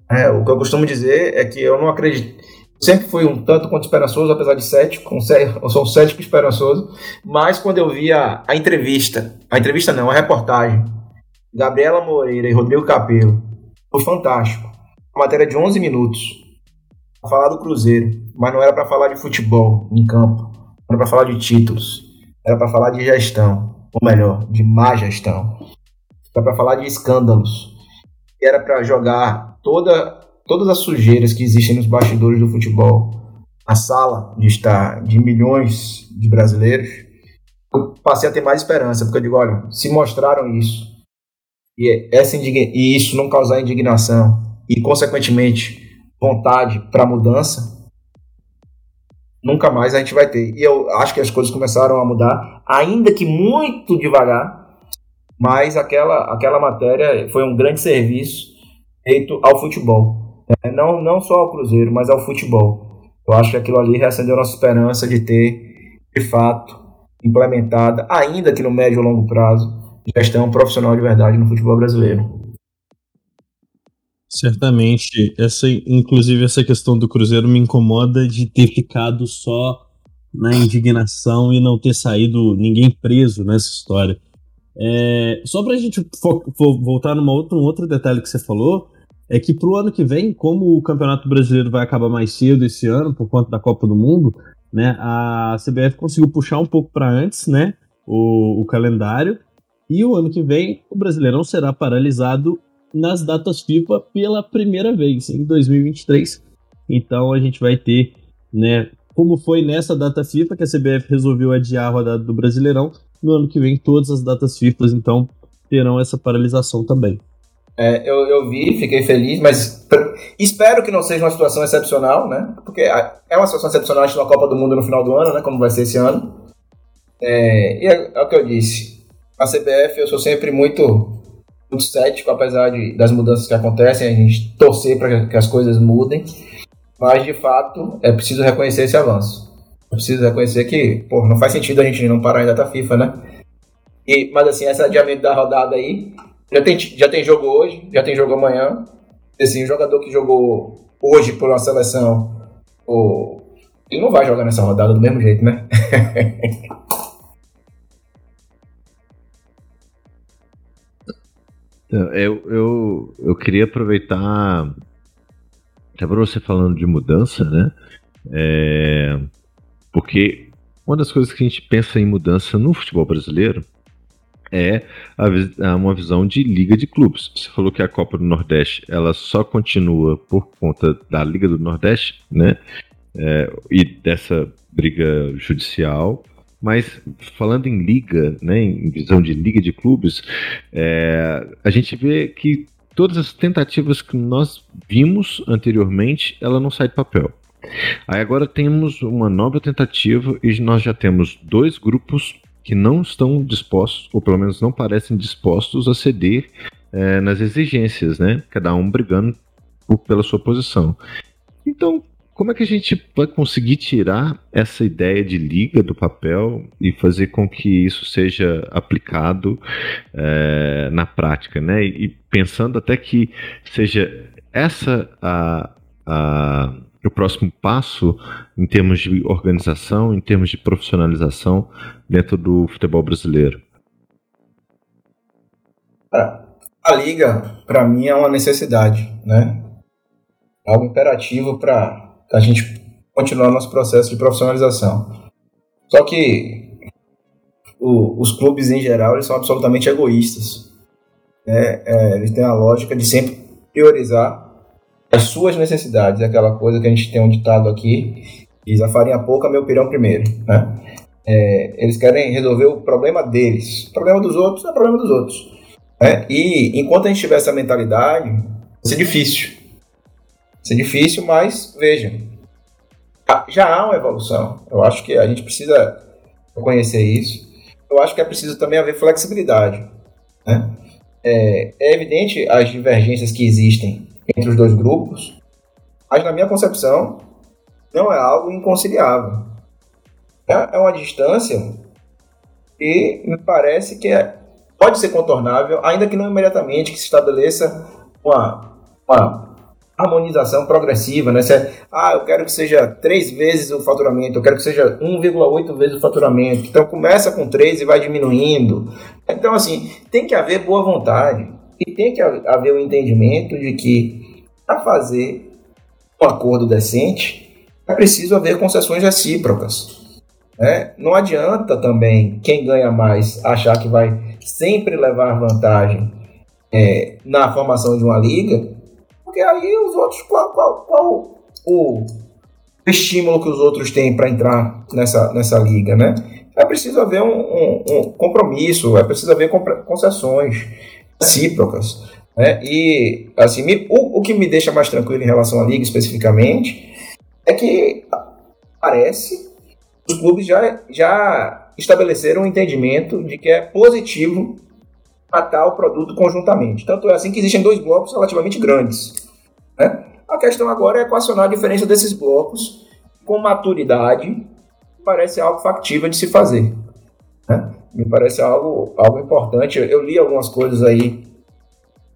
É, o que eu costumo dizer é que eu não acredito. Sempre fui um tanto quanto esperançoso, apesar de cético, eu sou um cético esperançoso, mas quando eu vi a, a entrevista, a entrevista não, a reportagem, Gabriela Moreira e Rodrigo Capello, foi fantástico. Uma matéria de 11 minutos, falar do Cruzeiro, mas não era para falar de futebol em campo, era para falar de títulos, era para falar de gestão, ou melhor, de má gestão. Era para falar de escândalos. Era para jogar toda, todas as sujeiras que existem nos bastidores do futebol a sala de estar de milhões de brasileiros. Eu passei a ter mais esperança, porque eu digo, olha, se mostraram isso e, essa e isso não causar indignação e, consequentemente, vontade para mudança, nunca mais a gente vai ter. E eu acho que as coisas começaram a mudar, ainda que muito devagar, mas aquela, aquela matéria foi um grande serviço feito ao futebol. É, não, não só ao Cruzeiro, mas ao futebol. Eu acho que aquilo ali reacendeu nossa esperança de ter, de fato, implementada, ainda que no médio ou longo prazo, gestão profissional de verdade no futebol brasileiro. Certamente, essa, inclusive essa questão do Cruzeiro me incomoda de ter ficado só na indignação e não ter saído ninguém preso nessa história. É, só para a gente voltar numa outra, um outro detalhe que você falou, é que para o ano que vem, como o Campeonato Brasileiro vai acabar mais cedo esse ano, por conta da Copa do Mundo, né, a CBF conseguiu puxar um pouco para antes né, o, o calendário, e o ano que vem o Brasileirão será paralisado nas datas FIFA pela primeira vez, em 2023. Então a gente vai ter, né, como foi nessa data FIFA que a CBF resolveu adiar a rodada do Brasileirão, no ano que vem todas as datas FIFA então terão essa paralisação também. É, eu, eu vi, fiquei feliz, mas espero que não seja uma situação excepcional, né? Porque é uma situação excepcional na Copa do Mundo no final do ano, né? Como vai ser esse ano. É, e é, é o que eu disse. A CBF, eu sou sempre muito muito cético, apesar de, das mudanças que acontecem, a gente torcer para que as coisas mudem. Mas, de fato, é preciso reconhecer esse avanço. É preciso reconhecer que, pô, não faz sentido a gente não parar em data FIFA, né? E, mas, assim, esse adiamento da rodada aí, já tem, já tem jogo hoje, já tem jogo amanhã. Assim, o jogador que jogou hoje por uma seleção, ele não vai jogar nessa rodada do mesmo jeito, né? eu, eu, eu queria aproveitar, até para você falando de mudança, né? É, porque uma das coisas que a gente pensa em mudança no futebol brasileiro é a, uma visão de liga de clubes. Você falou que a Copa do Nordeste ela só continua por conta da Liga do Nordeste, né? É, e dessa briga judicial. Mas falando em liga, né, em visão de liga de clubes, é, a gente vê que todas as tentativas que nós vimos anteriormente, ela não sai de papel. Aí agora temos uma nova tentativa e nós já temos dois grupos que não estão dispostos, ou pelo menos não parecem dispostos a ceder é, nas exigências, né? Cada um brigando por, pela sua posição. Então, como é que a gente vai conseguir tirar essa ideia de liga do papel e fazer com que isso seja aplicado é, na prática, né? E pensando até que seja essa a, a, o próximo passo em termos de organização, em termos de profissionalização dentro do futebol brasileiro. A liga, para mim, é uma necessidade, né? Algo imperativo para a gente continuar nosso processo de profissionalização. Só que o, os clubes em geral eles são absolutamente egoístas. Né? É, eles têm a lógica de sempre priorizar as suas necessidades, aquela coisa que a gente tem um ditado aqui, diz a farinha pouca, meu pirão primeiro. Né? É, eles querem resolver o problema deles. O problema dos outros é o problema dos outros. Né? E enquanto a gente tiver essa mentalidade, vai ser difícil ser difícil, mas veja, já há uma evolução. Eu acho que a gente precisa reconhecer isso. Eu acho que é preciso também haver flexibilidade. Né? É, é evidente as divergências que existem entre os dois grupos, mas na minha concepção não é algo inconciliável. É, é uma distância que me parece que é, pode ser contornável, ainda que não imediatamente que se estabeleça uma, uma harmonização progressiva, né? É, ah, eu quero que seja três vezes o faturamento, eu quero que seja 1,8 vezes o faturamento. Então começa com 3 e vai diminuindo. Então, assim, tem que haver boa vontade e tem que haver o um entendimento de que para fazer um acordo decente é preciso haver concessões recíprocas. Né? Não adianta também quem ganha mais achar que vai sempre levar vantagem é, na formação de uma liga porque aí os outros, qual, qual, qual o estímulo que os outros têm para entrar nessa, nessa liga, né? É preciso haver um, um, um compromisso, é preciso haver concessões recíprocas. Né? E, assim, me, o, o que me deixa mais tranquilo em relação à liga especificamente é que parece os clubes já, já estabeleceram um entendimento de que é positivo tratar o produto conjuntamente. Tanto é assim que existem dois blocos relativamente grandes. Né? A questão agora é equacionar a diferença desses blocos com maturidade, parece algo factível de se fazer. Né? Me parece algo, algo importante. Eu li algumas coisas aí,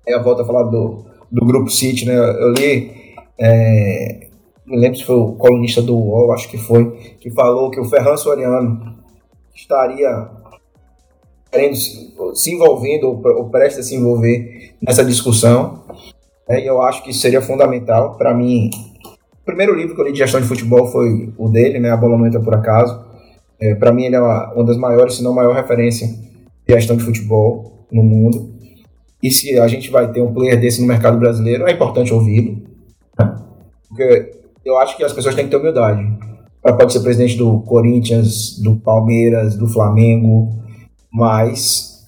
aí eu volto a falar do, do Grupo City, né? Eu li, é, me lembro se foi o colunista do UOL, acho que foi, que falou que o Ferran Soriano estaria querendo se envolvendo ou, ou prestes a se envolver nessa discussão. É, e eu acho que seria fundamental. Para mim, o primeiro livro que eu li de gestão de futebol foi o dele, né, A Bola Não Entra Por Acaso. É, para mim, ele é uma, uma das maiores, se não maior referência de gestão de futebol no mundo. E se a gente vai ter um player desse no mercado brasileiro, é importante ouvi-lo. Né? Porque eu acho que as pessoas têm que ter humildade. Pode ser presidente do Corinthians, do Palmeiras, do Flamengo, mas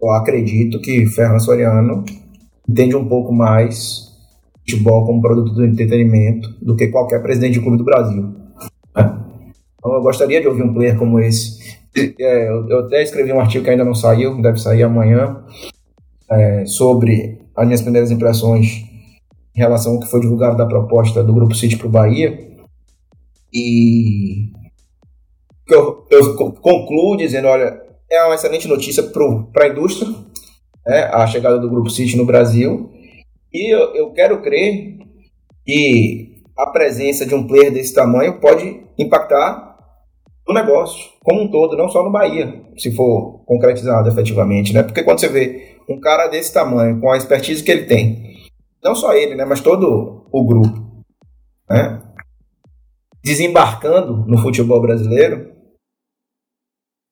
eu acredito que Ferran Soriano entende um pouco mais futebol como produto do entretenimento do que qualquer presidente de clube do Brasil. Né? Então eu gostaria de ouvir um player como esse. É, eu até escrevi um artigo que ainda não saiu, deve sair amanhã, é, sobre as minhas primeiras impressões em relação ao que foi divulgado da proposta do Grupo City para o Bahia. E eu, eu concluo dizendo, olha, é uma excelente notícia para a indústria, né, a chegada do Grupo City no Brasil. E eu, eu quero crer que a presença de um player desse tamanho pode impactar o negócio como um todo, não só no Bahia, se for concretizado efetivamente, né? Porque quando você vê um cara desse tamanho, com a expertise que ele tem, não só ele, né, mas todo o grupo, né, desembarcando no futebol brasileiro,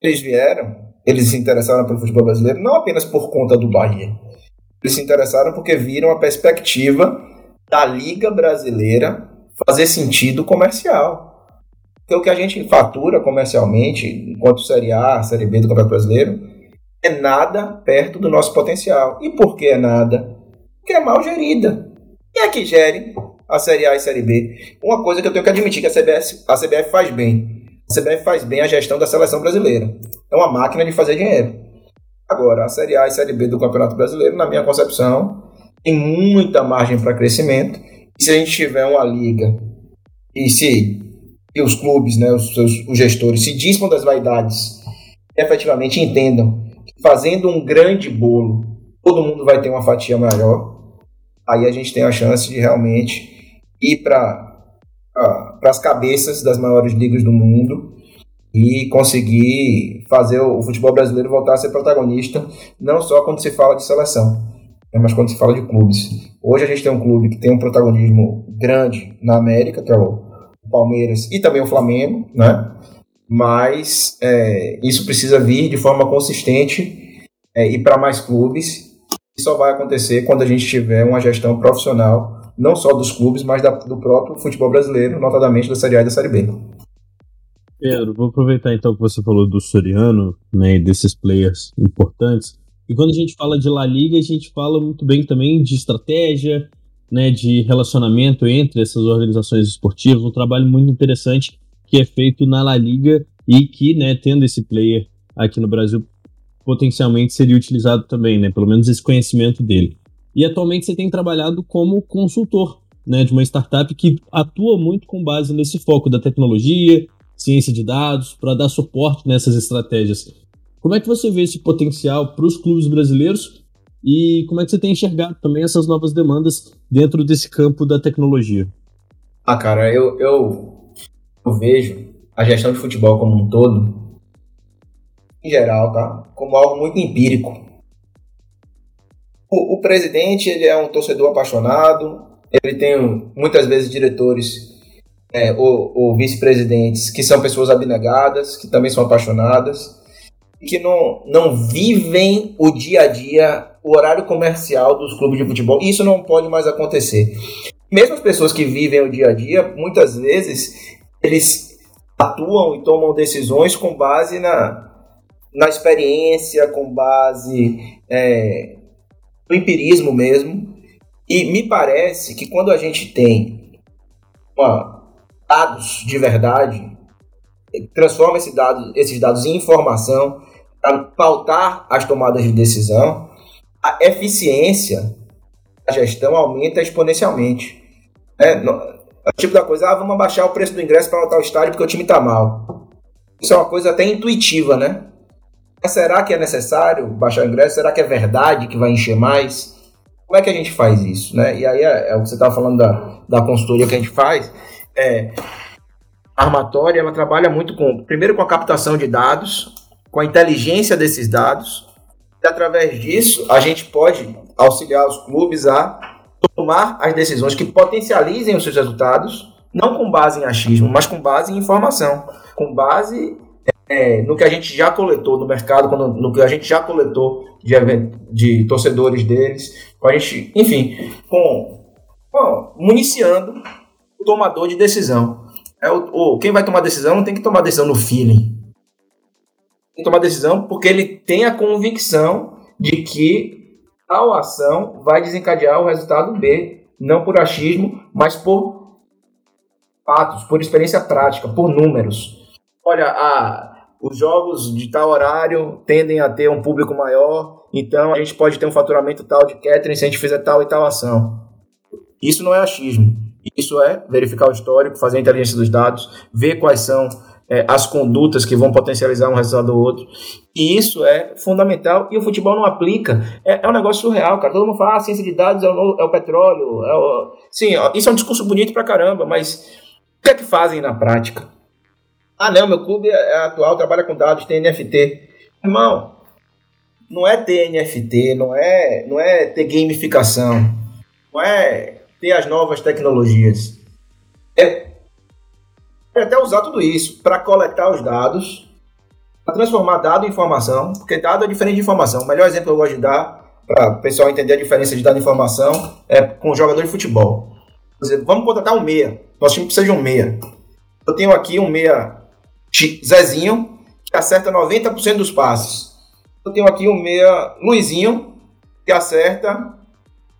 eles vieram, eles se interessaram pelo futebol brasileiro não apenas por conta do Bahia. Eles se interessaram porque viram a perspectiva da Liga Brasileira fazer sentido comercial. Porque o que a gente fatura comercialmente, enquanto Série A, Série B do Campeonato Brasileiro, é nada perto do nosso potencial. E por que é nada? Porque é mal gerida. E é que gere a Série A e Série B. Uma coisa que eu tenho que admitir que a a CBF faz bem. A CBF faz bem a gestão da seleção brasileira. É uma máquina de fazer dinheiro. Agora, a Série A e Série B do Campeonato Brasileiro, na minha concepção, tem muita margem para crescimento. E se a gente tiver uma liga e se e os clubes, né, os, os gestores, se dispam das vaidades efetivamente entendam que fazendo um grande bolo, todo mundo vai ter uma fatia maior, aí a gente tem a chance de realmente ir para para as cabeças das maiores ligas do mundo e conseguir fazer o futebol brasileiro voltar a ser protagonista, não só quando se fala de seleção, né, mas quando se fala de clubes. Hoje a gente tem um clube que tem um protagonismo grande na América, que é o Palmeiras e também o Flamengo, né? Mas é, isso precisa vir de forma consistente é, e para mais clubes. Isso só vai acontecer quando a gente tiver uma gestão profissional, não só dos clubes, mas da, do próprio futebol brasileiro, notadamente da Série A e da Série B. Pedro, vou aproveitar então que você falou do Soriano, né, desses players importantes. E quando a gente fala de La Liga, a gente fala muito bem também de estratégia, né, de relacionamento entre essas organizações esportivas, um trabalho muito interessante que é feito na La Liga e que, né, tendo esse player aqui no Brasil, potencialmente seria utilizado também, né, pelo menos esse conhecimento dele. E atualmente você tem trabalhado como consultor, né, de uma startup que atua muito com base nesse foco da tecnologia, ciência de dados, para dar suporte nessas estratégias. Como é que você vê esse potencial para os clubes brasileiros e como é que você tem enxergado também essas novas demandas dentro desse campo da tecnologia? Ah, cara, eu, eu, eu vejo a gestão de futebol como um todo, em geral, tá? Como algo muito empírico. O, o presidente, ele é um torcedor apaixonado, ele tem muitas vezes diretores é, ou, ou vice-presidentes que são pessoas abnegadas, que também são apaixonadas, e que não, não vivem o dia a dia, o horário comercial dos clubes de futebol. Isso não pode mais acontecer. Mesmo as pessoas que vivem o dia a dia, muitas vezes, eles atuam e tomam decisões com base na, na experiência, com base é, no empirismo mesmo. E me parece que quando a gente tem dados de verdade, transforma esse dado, esses dados em informação para pautar as tomadas de decisão, a eficiência da gestão aumenta exponencialmente. É, é o tipo da coisa, ah, vamos abaixar o preço do ingresso para lotar o estádio porque o time está mal. Isso é uma coisa até intuitiva, né? Será que é necessário baixar o ingresso? Será que é verdade que vai encher mais? Como é que a gente faz isso? Né? E aí é, é o que você estava falando da, da consultoria que a gente faz. É, a armatória ela trabalha muito com, primeiro com a captação de dados, com a inteligência desses dados, e através disso a gente pode auxiliar os clubes a tomar as decisões que potencializem os seus resultados, não com base em achismo, mas com base em informação, com base é, no que a gente já coletou no mercado, quando, no que a gente já coletou de, de torcedores deles, a gente, enfim, com municiando o tomador de decisão. É o, o, quem vai tomar decisão não tem que tomar decisão no feeling. Tem que tomar decisão porque ele tem a convicção de que tal ação vai desencadear o resultado B, não por achismo, mas por fatos, por experiência prática, por números. Olha, a, os jogos de tal horário tendem a ter um público maior, então a gente pode ter um faturamento tal de catering se a gente fizer tal e tal ação. Isso não é achismo. Isso é verificar o histórico, fazer a inteligência dos dados, ver quais são é, as condutas que vão potencializar um resultado ou outro. E isso é fundamental e o futebol não aplica. É, é um negócio surreal, cara. Todo mundo fala, ah, ciência de dados é o, é o petróleo. É o... Sim, ó, isso é um discurso bonito pra caramba, mas o que é que fazem na prática? Ah, não, meu clube é, é atual, trabalha com dados, tem NFT. Irmão, não é ter NFT, não é, não é ter gamificação, não é ter as novas tecnologias. É, é até usar tudo isso para coletar os dados, para transformar dado em informação, porque dado é diferente de informação. O melhor exemplo que eu gosto de dar, para o pessoal entender a diferença de dado e informação, é com o jogador de futebol. Por exemplo, vamos contratar um meia. Nosso time precisa de um meia. Eu tenho aqui um meia Zezinho, que acerta 90% dos passes. Eu tenho aqui um meia Luizinho, que acerta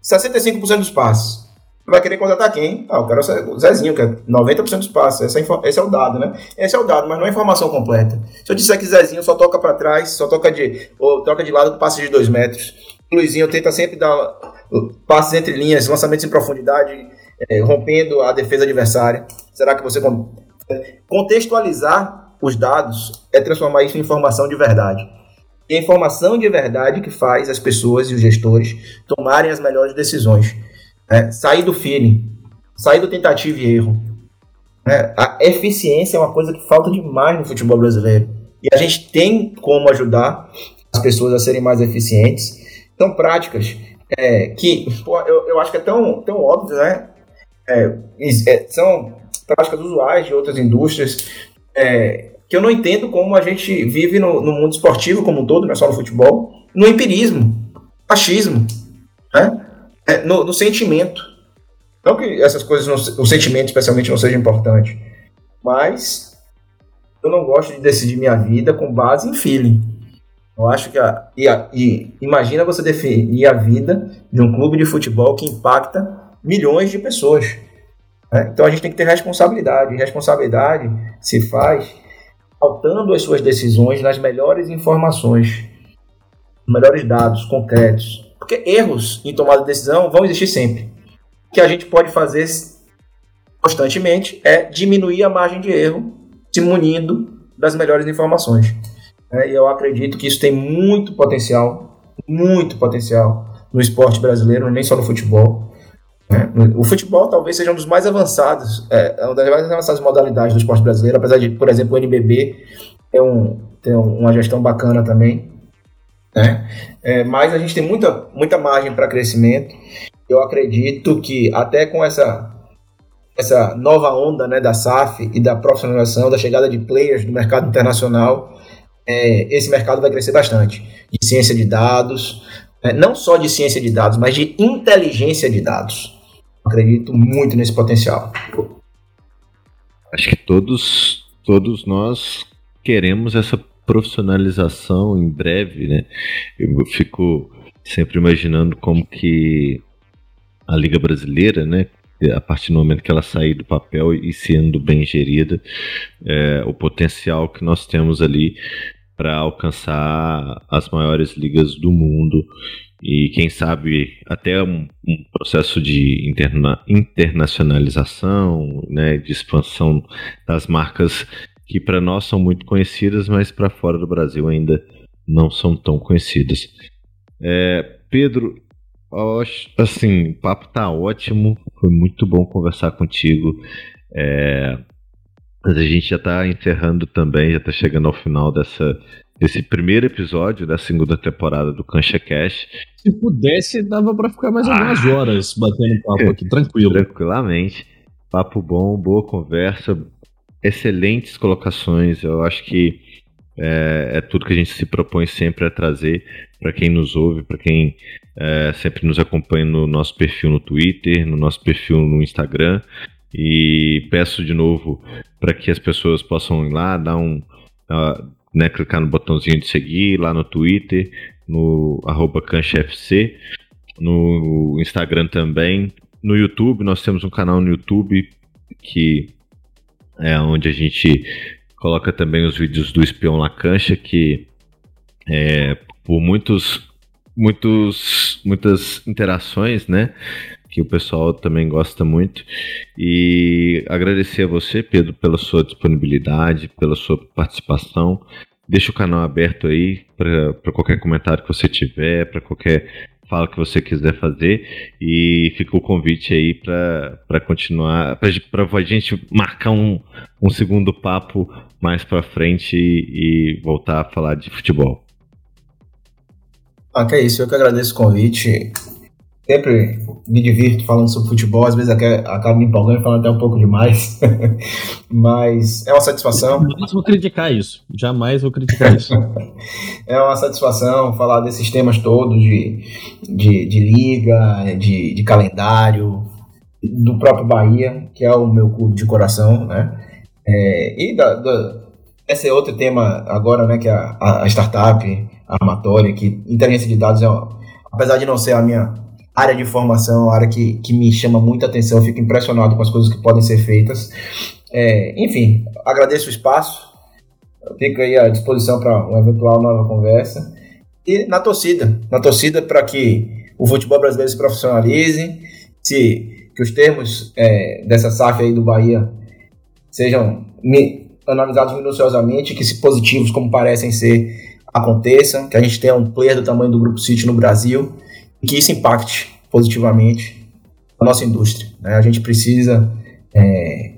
65% dos passes vai querer contratar quem? Ah, eu quero o Zezinho, que é 90% dos passes. Esse é, esse é o dado, né? Esse é o dado, mas não é informação completa. Se eu disser que Zezinho só toca para trás, só toca de. ou troca de lado com passes de 2 metros. Luizinho tenta sempre dar passes entre linhas, lançamentos em profundidade, é, rompendo a defesa adversária. Será que você. Contextualizar os dados é transformar isso em informação de verdade. E a informação de verdade que faz as pessoas e os gestores tomarem as melhores decisões. É, sair do feeling, sair do tentativa e erro. É, a eficiência é uma coisa que falta demais no futebol brasileiro. E a gente tem como ajudar as pessoas a serem mais eficientes. São práticas é, que pô, eu, eu acho que é tão, tão óbvio, né? É, é, são práticas usuais de outras indústrias é, que eu não entendo como a gente vive no, no mundo esportivo como um todo, não é só no futebol, no empirismo, achismo. Né? é, no, no, sentimento. Não que essas coisas, não, o sentimento especialmente não seja importante, mas eu não gosto de decidir minha vida com base em feeling. Eu acho que a, e, a, e imagina você definir a vida de um clube de futebol que impacta milhões de pessoas. Né? Então a gente tem que ter responsabilidade. E responsabilidade se faz faltando as suas decisões nas melhores informações, melhores dados concretos, porque erros em tomada de decisão vão existir sempre. O que a gente pode fazer constantemente é diminuir a margem de erro, se munindo das melhores informações. É, e eu acredito que isso tem muito potencial, muito potencial no esporte brasileiro, nem só no futebol. Né? O futebol talvez seja um dos mais avançados, é, uma das mais avançadas modalidades do esporte brasileiro, apesar de, por exemplo, o NBB ter, um, ter uma gestão bacana também. Né? É, mas a gente tem muita, muita margem para crescimento. Eu acredito que até com essa, essa nova onda né, da SAF e da profissionalização, da chegada de players do mercado internacional, é, esse mercado vai crescer bastante. De ciência de dados, é, não só de ciência de dados, mas de inteligência de dados. Acredito muito nesse potencial. Acho que todos, todos nós queremos essa profissionalização em breve, né? Eu fico sempre imaginando como que a Liga Brasileira, né? A partir do momento que ela sair do papel e sendo bem gerida, é, o potencial que nós temos ali para alcançar as maiores ligas do mundo e quem sabe até um, um processo de interna internacionalização, né, de expansão das marcas que para nós são muito conhecidas, mas para fora do Brasil ainda não são tão conhecidas. É, Pedro, assim, o papo tá ótimo, foi muito bom conversar contigo. É, mas a gente já está encerrando também, já está chegando ao final dessa, desse primeiro episódio da segunda temporada do Cancha Cash. Se pudesse, dava para ficar mais algumas ah, horas batendo papo aqui, tranquilo. Tranquilamente. Papo bom, boa conversa, excelentes colocações. Eu acho que é, é tudo que a gente se propõe sempre a trazer para quem nos ouve, para quem é, sempre nos acompanha no nosso perfil no Twitter, no nosso perfil no Instagram. E peço de novo para que as pessoas possam ir lá, dar um. Uh, né, clicar no botãozinho de seguir lá no Twitter, no arroba canchafc, no Instagram também. No YouTube, nós temos um canal no YouTube que é onde a gente coloca também os vídeos do Espião La Cancha, que é, por muitos, muitos, muitas interações, né? Que o pessoal também gosta muito. E agradecer a você, Pedro, pela sua disponibilidade, pela sua participação. Deixa o canal aberto aí para qualquer comentário que você tiver, para qualquer fala que você quiser fazer e fica o convite aí para continuar, para a gente marcar um, um segundo papo mais para frente e, e voltar a falar de futebol. Ah, que é isso, eu que agradeço o convite. Sempre me divirto falando sobre futebol, às vezes acabo me empolgando falando até um pouco demais. Mas é uma satisfação. Jamais vou criticar isso. Jamais vou criticar isso. é uma satisfação falar desses temas todos de, de, de liga, de, de calendário, do próprio Bahia, que é o meu clube de coração, né? É, e da, da, esse é outro tema agora, né? Que é a, a startup, a armatória, que inteligência de dados é, apesar de não ser a minha área de formação, área que, que me chama muita atenção, eu fico impressionado com as coisas que podem ser feitas. É, enfim, agradeço o espaço, fico aí à disposição para uma eventual nova conversa. E na torcida, na torcida para que o futebol brasileiro se profissionalize, se, que os termos é, dessa SAF aí do Bahia sejam analisados minuciosamente, que se positivos como parecem ser aconteçam, que a gente tenha um player do tamanho do Grupo City no Brasil e que isso impacte positivamente a nossa indústria. Né? A gente precisa é,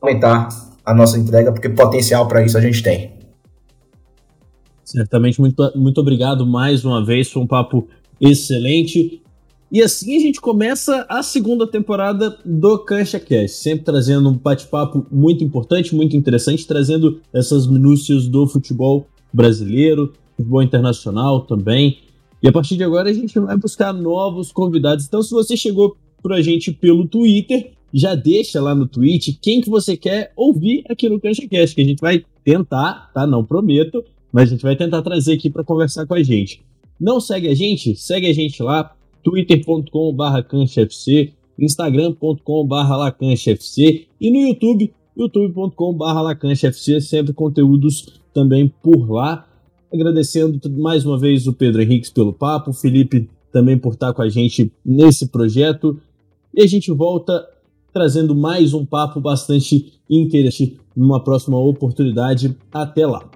aumentar a nossa entrega, porque potencial para isso a gente tem. Certamente, muito, muito obrigado mais uma vez, foi um papo excelente. E assim a gente começa a segunda temporada do Cancha Cast, sempre trazendo um bate-papo muito importante, muito interessante, trazendo essas minúcias do futebol brasileiro, futebol internacional também. E a partir de agora a gente vai buscar novos convidados. Então, se você chegou pra gente pelo Twitter, já deixa lá no tweet quem que você quer ouvir aqui no CanchaCast, que a gente vai tentar, tá? Não prometo, mas a gente vai tentar trazer aqui para conversar com a gente. Não segue a gente? Segue a gente lá, twitter.com.br canchafc, instagram.com.br lacanchafc e no YouTube, youtube.com.br lacanchafc, sempre conteúdos também por lá. Agradecendo mais uma vez o Pedro Henriques pelo papo, o Felipe também por estar com a gente nesse projeto. E a gente volta trazendo mais um papo bastante interessante numa próxima oportunidade. Até lá!